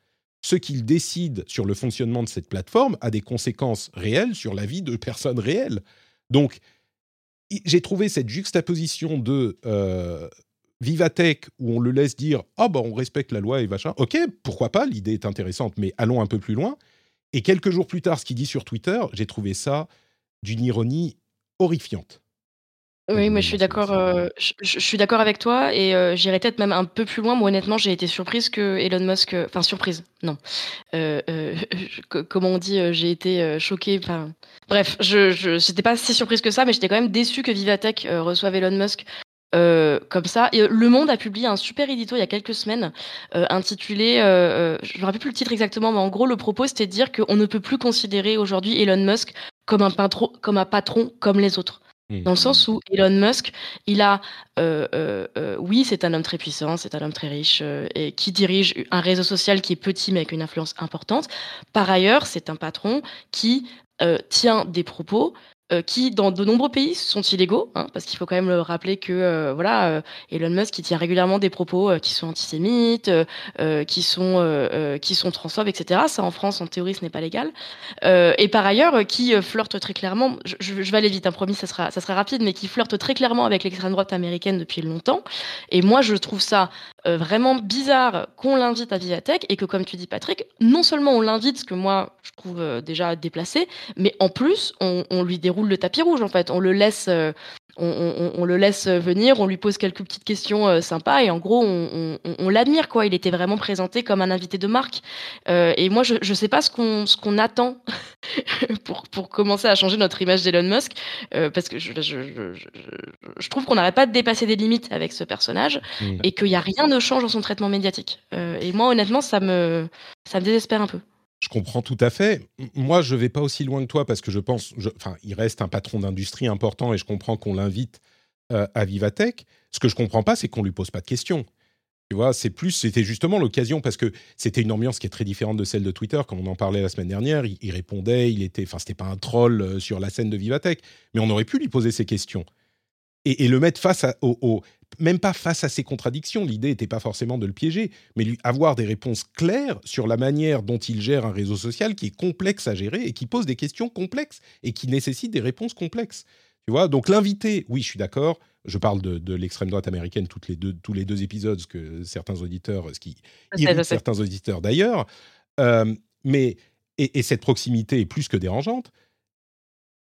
Ce qu'il décide sur le fonctionnement de cette plateforme a des conséquences réelles sur la vie de personnes réelles. Donc j'ai trouvé cette juxtaposition de euh, Vivatech où on le laisse dire ah bah on respecte la loi et machin. Ok, pourquoi pas, l'idée est intéressante, mais allons un peu plus loin. Et quelques jours plus tard, ce qu'il dit sur Twitter, j'ai trouvé ça d'une ironie horrifiante. Oui, mais je suis d'accord, euh, je suis d'accord avec toi et euh, j'irai peut-être même un peu plus loin. Moi, honnêtement, j'ai été surprise que Elon Musk, euh, enfin surprise, non. comment on dit, j'ai été choquée. Enfin, bref, je, je, pas si surprise que ça, mais j'étais quand même déçue que Vivatech reçoive Elon Musk comme ça. Et Le Monde a publié un super édito il y a quelques semaines intitulé, je me rappelle plus le titre exactement, mais en gros le propos c'était de dire qu'on ne peut plus considérer aujourd'hui Elon Musk comme un patron, comme un patron comme les autres. Mmh. Dans le sens où Elon Musk, il a, euh, euh, euh, oui, c'est un homme très puissant, c'est un homme très riche et qui dirige un réseau social qui est petit mais avec une influence importante. Par ailleurs, c'est un patron qui tient des propos euh, qui, dans de nombreux pays, sont illégaux, hein, parce qu'il faut quand même le rappeler que euh, voilà, euh, Elon Musk il tient régulièrement des propos qui sont antisémites, qui sont qui sont transphobes, etc. Ça, en France, en théorie, ce n'est pas légal. et par ailleurs, qui flirte très clairement. Je, je, vais aller vite, un hein, promis, ça sera ça sera rapide, mais qui flirte très clairement avec l'extrême droite américaine depuis longtemps. Et moi, je trouve ça vraiment bizarre qu'on l'invite à Vivatech et que, comme tu dis, Patrick, non seulement on l'invite, ce que moi je trouve déjà déplacé, mais en plus on, lui déroule roule le tapis rouge en fait. On le laisse, euh, on, le laisse venir, on lui pose quelques petites questions euh, sympas et en gros on, l'admire quoi. Il était vraiment présenté comme un invité de marque. Euh, et moi je ne sais pas ce qu'on ce qu'on attend pour pour commencer à changer notre image d'Elon Musk parce que je, je, trouve qu'on n'arrête pas de dépasser des limites avec ce personnage mmh. et qu'il n'y a rien de change dans son traitement médiatique. et moi honnêtement ça me ça me désespère un peu. Je comprends tout à fait. Moi, je vais pas aussi loin que toi parce que je pense, enfin, il reste un patron d'industrie important et je comprends qu'on l'invite euh, à Vivatech. Ce que je comprends pas, c'est qu'on lui pose pas de questions. Tu vois, c'est plus, c'était justement l'occasion parce que c'était une ambiance qui est très différente de celle de Twitter. Comme on en parlait la semaine dernière, il, répondait, il était, enfin, c'était pas un troll euh, sur la scène de Vivatech, mais on aurait pu lui poser ces questions et, le mettre face à, au, même pas face à ses contradictions. L'idée n'était pas forcément de le piéger, mais lui avoir des réponses claires sur la manière dont il gère un réseau social qui est complexe à gérer et qui pose des questions complexes et qui nécessite des réponses complexes. Tu vois, donc l'invité, oui, je suis d'accord. Je parle de, l'extrême droite américaine toutes les deux, tous les deux épisodes, ce que certains auditeurs, ce qui irrite certains auditeurs d'ailleurs. Euh, mais et, cette proximité est plus que dérangeante.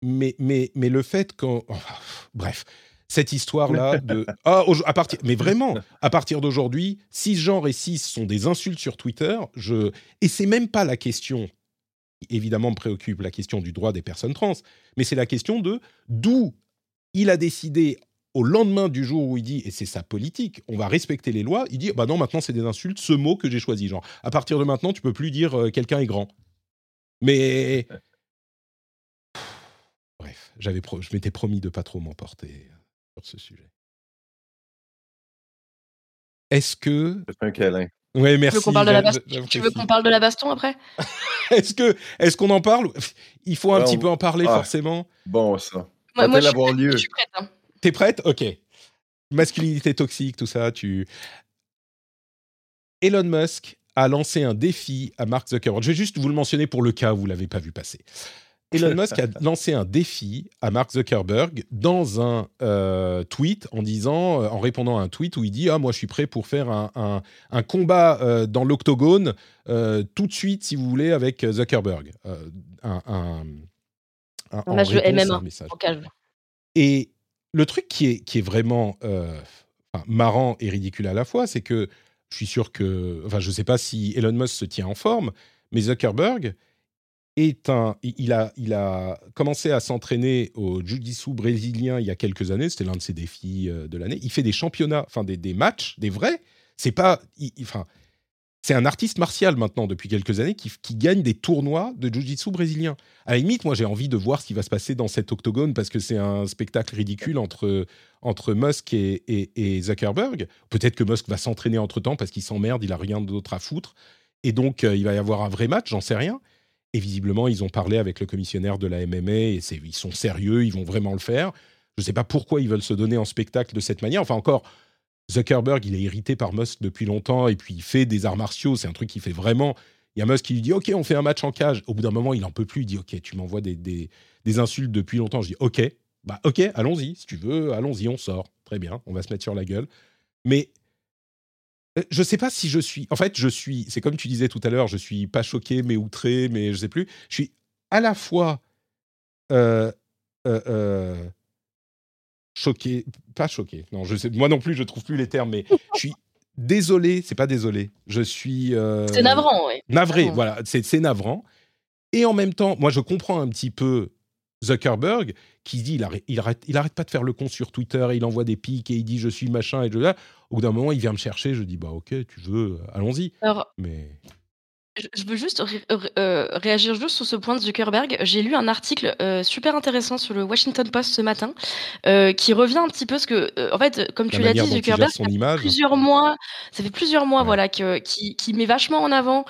Mais, mais, mais le fait qu'on... bref, cette histoire-là de ah, à partir mais vraiment à partir d'aujourd'hui six genres et six sont des insultes sur Twitter je et c'est même pas la question évidemment me préoccupe la question du droit des personnes trans mais c'est la question de d'où il a décidé au lendemain du jour où il dit et c'est sa politique on va respecter les lois il dit bah non maintenant c'est des insultes ce mot que j'ai choisi genre à partir de maintenant tu peux plus dire euh, quelqu'un est grand. Mais bref j'avais je m'étais promis de pas trop m'emporter sur ce sujet. Est-ce que. C'est un câlin. Oui, merci. Tu veux qu'on parle, de la baston après? Est-ce que est-ce qu'on en parle Il faut un petit peu en parler ah, forcément. Bon, ça. Moi, moi je, suis prête, lieu. je suis prête. Hein. T'es prête? Ok. Masculinité toxique, tout ça. Tu. Elon Musk a lancé un défi à Mark Zuckerberg. Je vais juste vous le mentionner pour le cas où vous l'avez pas vu passer. Elon Musk a lancé un défi à Mark Zuckerberg dans un euh, tweet en disant, euh, en répondant à un tweet où il dit ah moi je suis prêt pour faire un, un, combat euh, dans l'octogone tout de suite si vous voulez avec Zuckerberg. un, un, MMA Et le truc qui est qui est vraiment marrant et ridicule à la fois, c'est que je suis sûr que, enfin je sais pas si Elon Musk se tient en forme, mais Zuckerberg est un, il a, il a commencé à s'entraîner au jiu-jitsu brésilien il y a quelques années. C'était l'un de ses défis euh, de l'année. Il fait des championnats, enfin des, des matchs, des vrais. C'est pas, enfin, c'est un artiste martial maintenant depuis quelques années qui, qui gagne des tournois de jiu-jitsu brésilien. À la limite, moi j'ai envie de voir ce qui va se passer dans cet octogone parce que c'est un spectacle ridicule entre entre Musk et, et, Zuckerberg. Peut-être que Musk va s'entraîner entre temps parce qu'il s'emmerde, il a rien d'autre à foutre. Et donc, euh, il va y avoir un vrai match, j'en sais rien. Et visiblement, ils ont parlé avec le commissionnaire de la MMA et ils sont sérieux, ils vont vraiment le faire. Je ne sais pas pourquoi ils veulent se donner en spectacle de cette manière. Enfin, encore, Zuckerberg, il est irrité par Musk depuis longtemps et puis il fait des arts martiaux. C'est un truc qui fait vraiment. Il y a Musk qui lui dit Ok, on fait un match en cage. Au bout d'un moment, il en peut plus. Il dit Ok, tu m'envoies des, des, des, insultes depuis longtemps. Je dis Ok, bah ok, allons-y. Si tu veux, allons-y, on sort. Très bien, on va se mettre sur la gueule. Mais euh, je sais pas si je suis. En fait, je suis. C'est comme tu disais tout à l'heure. Je suis pas choqué, mais outré, mais je sais plus. Je suis à la fois euh, euh, choqué, pas choqué. Non, je sais. Moi non plus, je trouve plus les termes, mais je suis désolé. C'est pas désolé. Je suis. c'est navrant, oui. Navré. Voilà, c'est navrant. Et en même temps, moi, je comprends un petit peu Zuckerberg qui dit il arrête, il arrête, il arrête pas de faire le con sur Twitter et il envoie des pics et il dit je suis machin et je là. Au bout d'un moment, il vient me chercher. Je dis bah ok, tu veux, allons-y. Alors, mais je veux juste euh, réagir juste sur ce point de Zuckerberg. J'ai lu un article euh, super intéressant sur le Washington Post ce matin euh, qui revient un petit peu ce que, en fait, comme tu l'as dit, Zuckerberg, ça fait plusieurs mois, ça fait plusieurs mois, voilà, que, qui, qui, met vachement en avant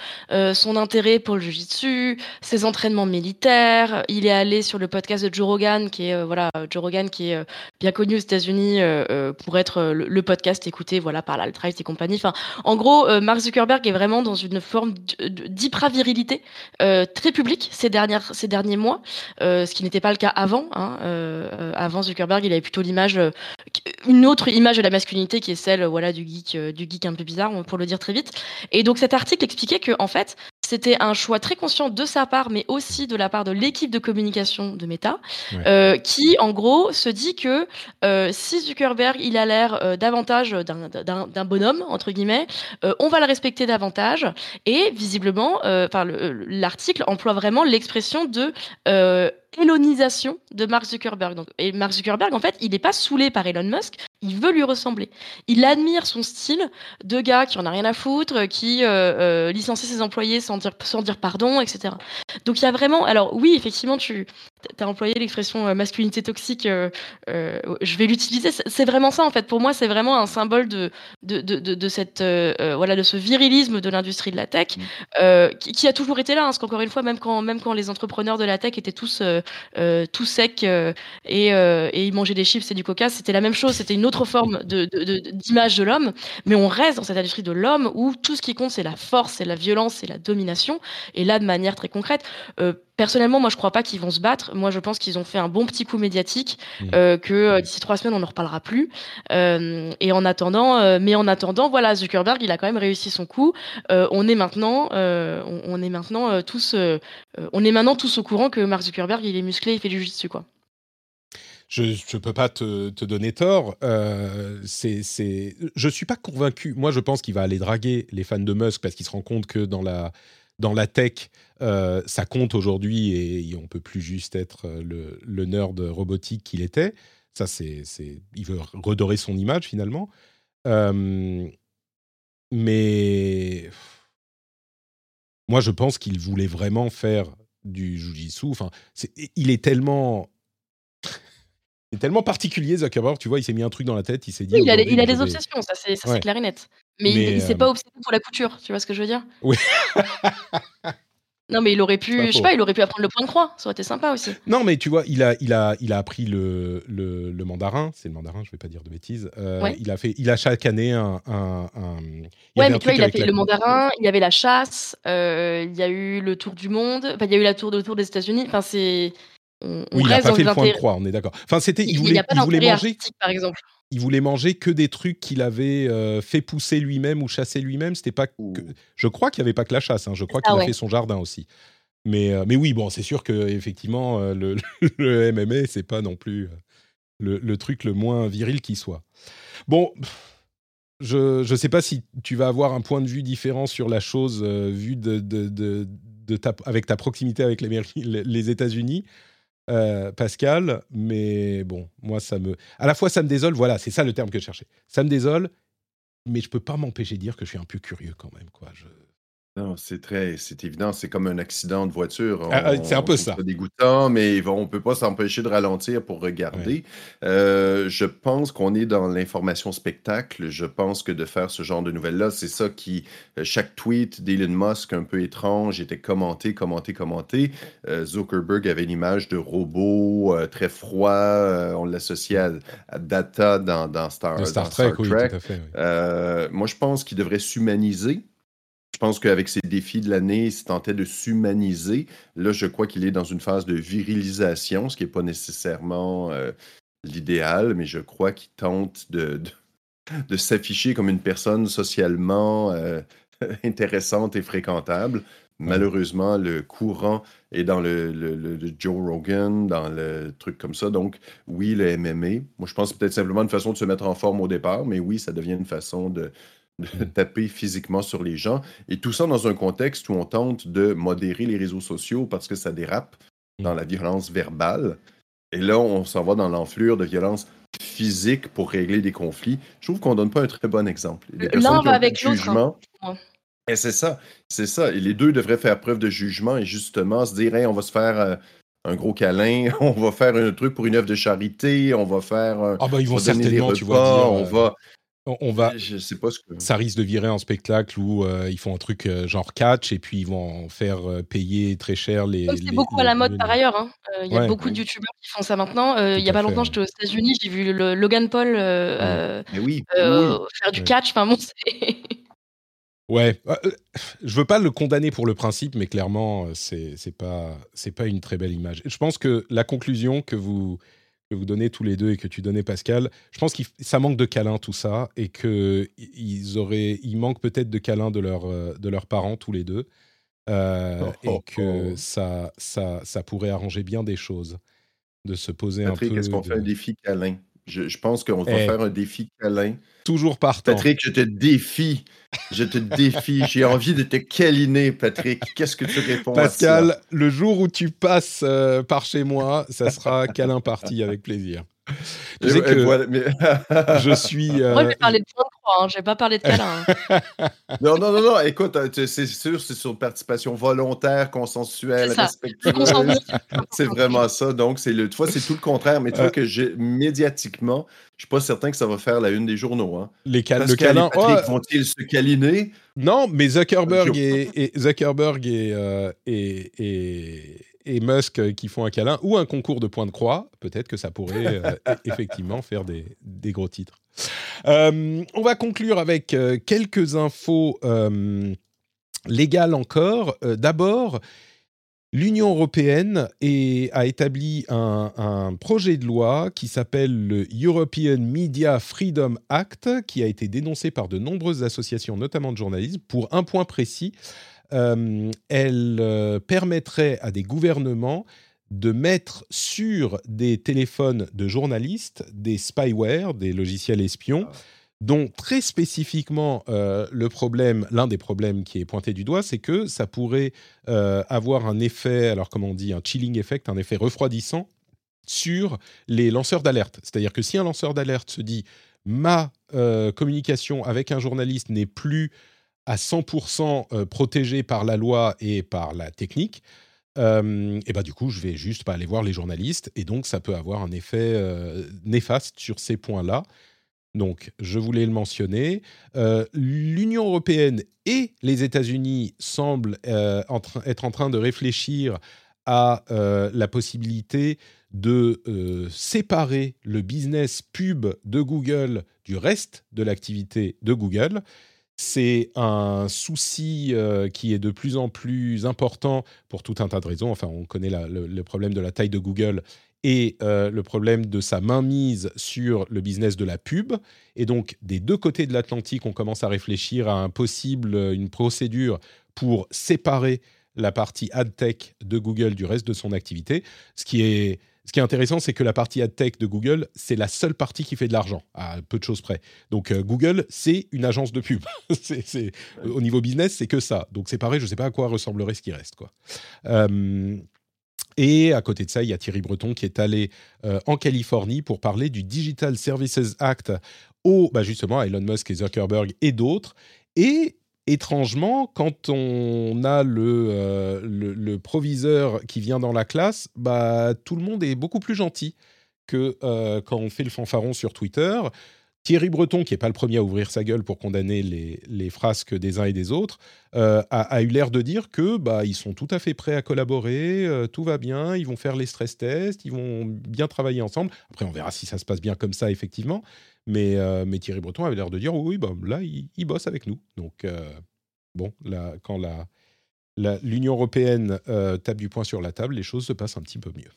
son intérêt pour le jiu-jitsu, ses entraînements militaires. Il est allé sur le podcast de Joe Rogan, qui est voilà, Joe Rogan qui est bien connu aux États-Unis pour être le, podcast écouté, voilà, par l'alt-right et compagnie. Enfin, en gros, Mark Zuckerberg est vraiment dans une forme de d'hyper-virilité euh, très publique ces derniers mois, euh, ce qui n'était pas le cas avant. Hein, euh, avant Zuckerberg, il avait plutôt l'image, une autre image de la masculinité qui est celle voilà, du, geek, du geek un peu bizarre, pour le dire très vite. Et donc cet article expliquait que en fait, c'était un choix très conscient de sa part, mais aussi de la part de l'équipe de communication de Meta, euh, qui, en gros, se dit que euh, si Zuckerberg, il a l'air euh, davantage d'un bonhomme, entre guillemets, on va le respecter davantage. Et visiblement, l'article emploie vraiment l'expression de élonisation de Mark Zuckerberg. Donc, et Mark Zuckerberg, en fait, il n'est pas saoulé par Elon Musk, il veut lui ressembler. Il admire son style de gars qui en a rien à foutre, qui euh, euh, licencie ses employés sans dire, sans dire pardon, etc. Donc il y a vraiment. Alors oui, effectivement, tu as employé l'expression euh, masculinité toxique. je vais l'utiliser. C'est vraiment ça en fait. Pour moi, c'est vraiment un symbole de de, de, de, cette voilà de ce virilisme de l'industrie de la tech mmh. qui, a toujours été là. Hein, parce qu'encore une fois, même quand même quand les entrepreneurs de la tech étaient tous tout secs et, et ils mangeaient des chips et du coca, c'était la même chose. C'était une autre forme d'image de, l'homme, mais on reste dans cette industrie de l'homme où tout ce qui compte, c'est la force, c'est la violence, c'est la domination. Et là, de manière très concrète, euh, personnellement, moi, je crois pas qu'ils vont se battre. Moi, je pense qu'ils ont fait un bon petit coup médiatique, mmh. euh, que euh, d'ici trois semaines, on n'en reparlera plus. et en attendant, mais en attendant, voilà, Zuckerberg, il a quand même réussi son coup. on est maintenant, on, est maintenant tous, on est maintenant tous au courant que Mark Zuckerberg, il est musclé, il fait du jiu-jitsu, quoi je ne peux pas te, te donner tort. Euh, c'est, c'est, je suis pas convaincu. Moi, je pense qu'il va aller draguer les fans de Musk parce qu'il se rend compte que dans la, dans la tech, euh, ça compte aujourd'hui et on peut plus juste être euh, le, le nerd robotique qu'il était. Ça, c'est, il veut redorer son image finalement. Euh, mais moi, je pense qu'il voulait vraiment faire du jujitsu. Enfin, il est tellement est tellement particulier, Zuckerberg. Tu vois, il s'est mis un truc dans la tête, il s'est dit. il a, il a des obsessions, ça c'est clair et net. Mais, il, ne s'est pas obsédé pour la couture, tu vois ce que je veux dire? Oui. non, mais il aurait pu, je sais pas, il aurait pu apprendre le point de croix, ça aurait été sympa aussi. Non, mais tu vois, il a, il a, il a appris le, le, le mandarin, c'est le mandarin, je vais pas dire de bêtises. Euh, il a fait, il a chaque année un. un, ouais, mais tu vois, il a fait le mandarin, il y avait la chasse, euh, il y a eu le tour du monde, enfin, il y a eu la tour de tour des États-Unis. Enfin, c'est oui, il n'a pas fait le point de croix, on est d'accord. Enfin, c'était, il, voulait, il, voulait manger, par exemple. Il voulait manger que des trucs qu'il avait euh, fait pousser lui-même ou chasser lui-même. C'était pas, que... je crois qu'il n'y avait pas que la chasse. Hein. Je crois qu'il a fait son jardin aussi. Mais, euh, mais oui, bon, c'est sûr que effectivement, euh, le, le, MMA, c'est pas non plus le, le, truc le moins viril qui soit. Bon. Je ne sais pas si tu vas avoir un point de vue différent sur la chose vu de, de, de, de ta, avec ta proximité avec les, les États-Unis. Euh, Pascal, mais bon, moi, ça me. À la fois, ça me désole, voilà, c'est ça le terme que je cherchais. Ça me désole, mais je peux pas m'empêcher de dire que je suis un peu curieux quand même, quoi. Je... Non, c'est très, c'est évident, c'est comme un accident de voiture. Ah, ah, c'est un peu ça. C'est dégoûtant, mais on ne peut pas s'empêcher de ralentir pour regarder. Euh, je pense qu'on est dans l'information spectacle. Je pense que de faire ce genre de nouvelles-là, c'est ça qui, euh, chaque tweet d'Elon Musk un peu étrange était commenté, commenté, commenté. Euh, Zuckerberg avait une image de robot très froid. on l'associait à, Data dans, Star, Trek. Oui, tout à fait, moi, je pense qu'il devrait s'humaniser pense qu'avec ses défis de l'année, il se tentait de s'humaniser. Là, je crois qu'il est dans une phase de virilisation, ce qui n'est pas nécessairement euh, l'idéal, mais je crois qu'il tente de, de, s'afficher comme une personne socialement euh, intéressante et fréquentable. Malheureusement, le courant est dans le, le, Joe Rogan, dans le truc comme ça. Donc, oui, le MMA. Moi, je pense que peut-être simplement une façon de se mettre en forme au départ, mais oui, ça devient une façon de, de taper physiquement sur les gens. Et tout ça dans un contexte où on tente de modérer les réseaux sociaux parce que ça dérape dans mm. la violence verbale. Et là, on s'en va dans l'enflure de violence physique pour régler des conflits. Je trouve qu'on donne pas un très bon exemple. L'un va avec l'autre. Hein. Et c'est ça, c'est ça. Et les deux devraient faire preuve de jugement et justement se dire, on va se faire euh, un gros câlin, on va faire un truc pour une œuvre de charité, on va faire. Euh, ah bah ils vont certainement, tu vois, dire, on va. On va, je sais pas ce que. Ça risque de virer un spectacle où ils font un truc genre catch et puis ils vont en faire payer très cher les. C'est beaucoup à la mode par ailleurs. Hein. Il y a beaucoup de youtubeurs qui font ça maintenant. Il y a pas longtemps, j'étais aux États-Unis, j'ai vu le Logan Paul oui. faire du catch. Enfin bon, c'est. Ouais, euh, je veux pas le condamner pour le principe, mais clairement, euh, c'est pas c'est pas une très belle image. Je pense que la conclusion que vous que vous donnez tous les deux et que tu donnais Pascal, je pense que ça manque de câlins tout ça et que ils auraient il manque peut-être de câlins de leurs euh, de leurs parents tous les deux oh, et oh, que oh. ça ça ça pourrait arranger bien des choses de se poser un peu. Qu'est-ce qu'on fait un défi câlin? Je, pense qu'on va eh. faire un défi câlin. Toujours partant. Patrick, je te défie. Je te défie. J'ai envie de te câliner, Patrick. Qu'est-ce que tu réponds Pascal, à ça? le jour où tu passes euh, par chez moi, ça sera câlin parti avec plaisir. Tu sais que je suis. Euh... Moi, je vais parler de point hein. je vais pas parler de câlin. Hein. non, non, non, non, écoute, euh, c'est sûr, c'est sur participation volontaire, consensuelle, respectueuse. c'est vraiment ça. Donc, c'est le, tu vois, c'est tout le contraire. Mais tu vois que j'ai, médiatiquement, je suis pas certain que ça va faire la une des journaux. Hein. Les cal le câlin. vont-ils se câliner Non, mais Zuckerberg et, Zuckerberg et, euh, et, et et Musk euh, qui font un câlin ou un concours de points de croix, peut-être que ça pourrait euh, e-, effectivement faire des, gros titres. Euh, on va conclure avec quelques infos légales encore. D'abord, L'Union européenne a établi un, un, projet de loi qui s'appelle le European Media Freedom Act, qui a été dénoncé par de nombreuses associations, notamment de journalisme, pour un point précis elle euh, permettrait à des gouvernements de mettre sur des téléphones de journalistes des spyware, des logiciels espions, ah. dont très spécifiquement euh, le problème, l'un des problèmes qui est pointé du doigt, c'est que ça pourrait avoir un effet, alors comment on dit, un chilling effect, un effet refroidissant sur les lanceurs d'alerte. C'est-à-dire que si un lanceur d'alerte se dit ma communication avec un journaliste n'est plus à 100% euh, protégé par la loi et par la technique, euh, et bah du coup, je vais juste pas aller voir les journalistes, et donc ça peut avoir un effet euh, néfaste sur ces points-là. Donc, je voulais le mentionner. L'Union européenne et les États-Unis semblent être en train de réfléchir à la possibilité de séparer le business pub de Google du reste de l'activité de Google c'est un souci euh, qui est de plus en plus important pour tout un tas de raisons. Enfin, on connaît le, problème de la taille de Google et euh, le problème de sa mainmise sur le business de la pub. Et donc, des deux côtés de l'Atlantique, on commence à réfléchir à un possible, une procédure pour séparer la partie ad tech de Google du reste de son activité, ce qui est ce qui est intéressant, c'est que la partie ad tech de Google, c'est la seule partie qui fait de l'argent, à peu de choses près. Donc euh, Google, c'est une agence de pub. au niveau business, c'est que ça. Donc c'est pareil, je ne sais pas à quoi ressemblerait ce qui reste. Euh, et à côté de ça, il y a Thierry Breton qui est allé euh, en Californie pour parler du Digital Services Act au, bah justement, à Elon Musk et Zuckerberg et d'autres. Et étrangement, quand on a euh, le, proviseur qui vient dans la classe, bah, tout le monde est beaucoup plus gentil que euh, quand on fait le fanfaron sur Twitter. Thierry Breton, qui n'est pas le premier à ouvrir sa gueule pour condamner les, les frasques des uns et des autres, euh, a, eu l'air de dire que bah, ils sont tout à fait prêts à collaborer, tout va bien, ils vont faire les stress tests, ils vont bien travailler ensemble. Après, on verra si ça se passe bien comme ça, effectivement. Mais, euh, mais Thierry Breton avait l'air de dire oui, bah, là, il, bosse avec nous. Donc, euh, bon, quand l'Union européenne euh, tape du poing sur la table, les choses se passent un petit peu mieux.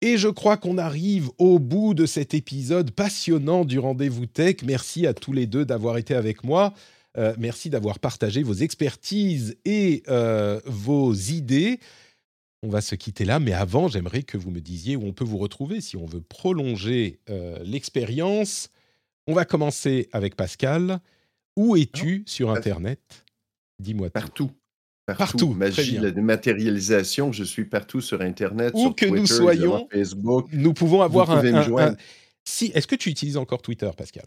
Et je crois qu'on arrive au bout de cet épisode passionnant du rendez-vous tech. Merci à tous les deux d'avoir été avec moi. merci d'avoir partagé vos expertises et vos idées. On va se quitter là, mais avant, j'aimerais que vous me disiez où on peut vous retrouver si on veut prolonger euh, l'expérience. On va commencer avec Pascal. Où es-tu sur Internet? Dis-moi Partout. Partout. partout. Magie, la dématérialisation, je suis partout sur Internet, où sur que nous soyons, Facebook. Nous pouvons avoir un, Si, est-ce que tu utilises encore Twitter, Pascal?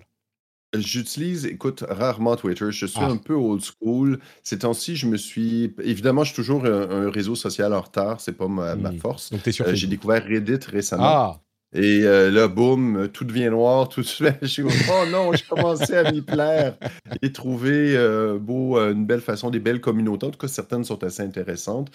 J'utilise, écoute, rarement Twitter. Je suis Ah. un peu old school. Ces temps-ci, je me suis. Évidemment, je suis toujours un, un réseau social en retard. C'est pas ma, ma Hmm. force. Donc, tu es sur Euh, j'ai Facebook. découvert Reddit récemment. Ah, Et euh, là, boum, tout devient noir, tout se fait. Oh non, j'ai commencé à m'y plaire et trouver euh, beau, euh, une belle façon, des belles communautés. En tout cas, certaines sont assez intéressantes.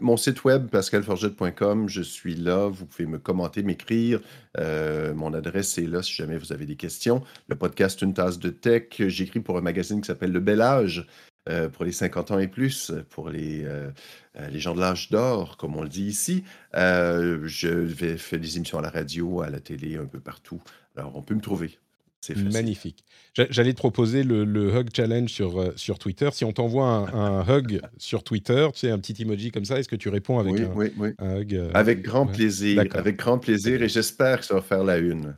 Mon site web, pascalforget.com, je suis là. Vous pouvez me commenter, m'écrire. Mon adresse est là si jamais vous avez des questions. Le podcast Une tasse de tech, j'écris pour un magazine qui s'appelle Le Bel Âge. Euh, pour les 50 ans et plus, pour les, euh, euh, les gens de l'âge d'or, comme on le dit ici. Je vais faire des émissions à la radio, à la télé, un peu partout. Alors, on peut me trouver. C'est magnifique. J'a- J'allais te proposer le, le Hug Challenge sur, sur Twitter. Si on t'envoie un, un hug sur Twitter, tu sais, un petit emoji comme ça, est-ce que tu réponds avec Oui, un, oui, oui. un hug euh, Avec grand plaisir. Avec grand plaisir. Et j'espère que ça va faire la une.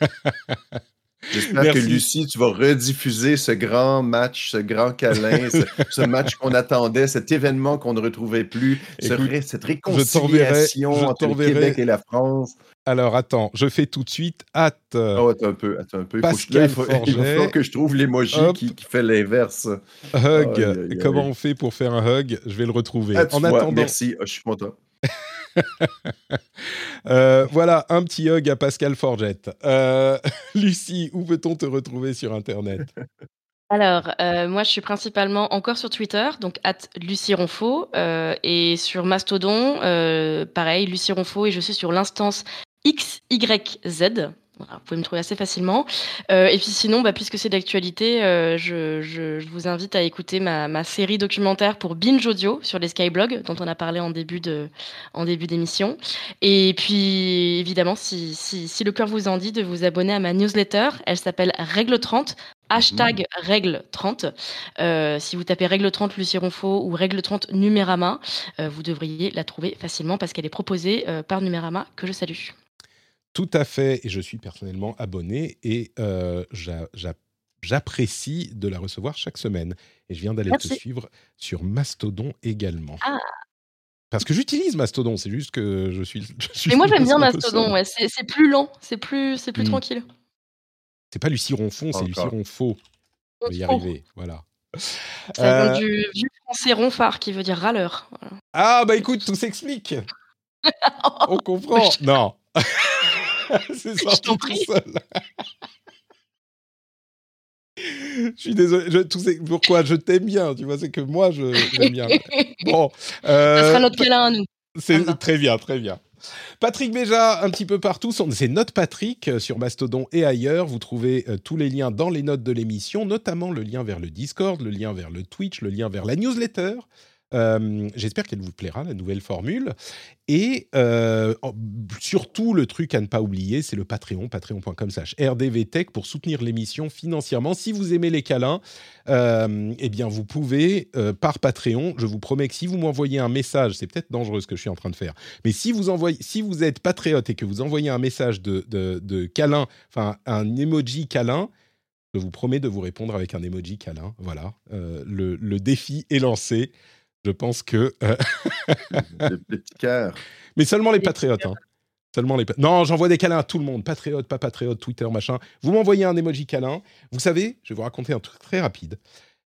J'espère que. Lucie, tu vas rediffuser ce grand match, ce grand câlin, ce, ce match qu'on attendait, cet événement qu'on ne retrouvait plus, ce Écoute, ré- cette réconciliation je entre le Québec et la France. Alors, attends, je fais tout de suite hâte. Oh, attends un peu, attends un peu. Il, faut que je- il, faut, que trouve l'emoji Hop. qui, qui fait l'inverse. hug. Comment on fait pour faire un hug? Je vais le retrouver. Ah, en vois, attendant, merci, je suis content. euh, voilà un petit hug à Pascal Forget. Euh, Lucie, où peut-on te retrouver sur Internet? Alors, euh, moi, je suis principalement encore sur Twitter, donc at Lucie Ronfaux, euh, et sur Mastodon, pareil, Lucie Ronfaux, et je suis sur l'instance XYZ. Vous pouvez me trouver assez facilement. Euh, et puis sinon, bah, puisque c'est d'actualité, euh, je, vous invite à écouter ma, série documentaire pour Binge Audio sur les Skyblogs, dont on a parlé en début d'émission. Et puis, évidemment, si, le cœur vous en dit, de vous abonner à ma newsletter. Elle s'appelle Règle 30. Hashtag règle 30. Euh, si vous tapez règle 30 Lucie Ronfaux ou règle 30 Numérama, vous devriez la trouver facilement parce qu'elle est proposée par Numérama, que je salue. Tout à fait, et je suis personnellement abonné et euh, j'a- j'a- j'apprécie de la recevoir chaque semaine. Et je viens d'aller te suivre sur Mastodon également. Ah. Parce que j'utilise Mastodon, c'est juste que je suis. je suis Mais moi j'aime bien Mastodon, ouais. c'est c'est plus lent, c'est plus, c'est plus Mm. tranquille. C'est pas Lucie Ronfond, c'est Lucie. Ronfaux. On va y arriver, voilà. Ça vient Euh, du vieux français ronfard qui veut dire râleur. Voilà. Ah bah écoute, tout s'explique. On comprend. Non. c'est sorti tout prie. seul. Je suis désolé. Je, tout pourquoi je t'aime bien, tu vois, c'est que moi je j'aime bien. Bon, Ça euh, sera notre câlin à nous. c'est Ça très bien, très bien. Patrick Béja, un petit peu partout. C'est Note Patrick euh, sur Mastodon et ailleurs. Vous trouvez euh, tous les liens dans les notes de l'émission, notamment le lien vers le Discord, le lien vers le Twitch, le lien vers la newsletter. Euh, J'espère qu'elle vous plaira, la nouvelle formule. Et euh, surtout, le truc à ne pas oublier, c'est le Patreon, patreon.com slash rdvtech pour soutenir l'émission financièrement. Si vous aimez les câlins, euh, eh bien, vous pouvez, par Patreon, je vous promets que si vous m'envoyez un message, c'est peut-être dangereux ce que je suis en train de faire, mais si vous, envoyez, si vous êtes patriote et que vous envoyez un message de, de, câlin, enfin un emoji câlin, je vous promets de vous répondre avec un emoji câlin. Voilà, le, le défi est lancé. Je pense que... euh, Le, petit cœur. mais seulement les patriotes. Hein. Seulement les pa- Non, j'envoie des câlins à tout le monde. Patriote, pas patriote, Twitter, machin. Vous m'envoyez un emoji câlin. Vous savez, je vais vous raconter un truc très rapide.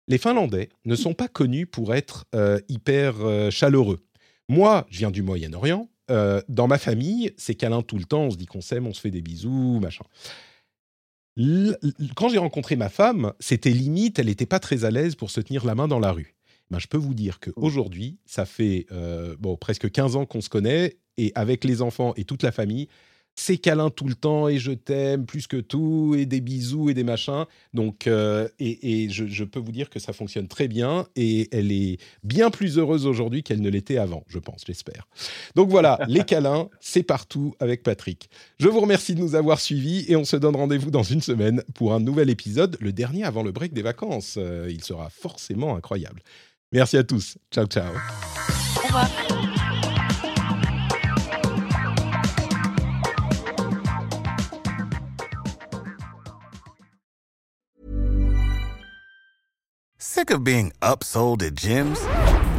Les Finlandais ne sont pas connus pour être euh, hyper euh, chaleureux. Moi, je viens du Moyen-Orient. Euh, dans ma famille, c'est câlin tout le temps. On se dit qu'on s'aime, on se fait des bisous, machin. L- l- quand j'ai rencontré ma femme, c'était limite, elle n'était pas très à l'aise pour se tenir la main dans la rue. Ben, je peux vous dire qu'aujourd'hui, ça fait euh, bon, presque 15 ans qu'on se connaît, et avec les enfants et toute la famille, c'est câlin tout le temps, et je t'aime plus que tout, et des bisous et des machins. Donc, euh, et, et je, je peux vous dire que ça fonctionne très bien, et elle est bien plus heureuse aujourd'hui qu'elle ne l'était avant, je pense, j'espère. Donc voilà, les câlins, c'est partout avec Patrick. Je vous remercie de nous avoir suivis, et on se donne rendez-vous dans une semaine pour un nouvel épisode, le dernier avant le break des vacances. Euh, il sera forcément incroyable. Merci à tous. Ciao, ciao. Au revoir. Sick of being upsold at gyms?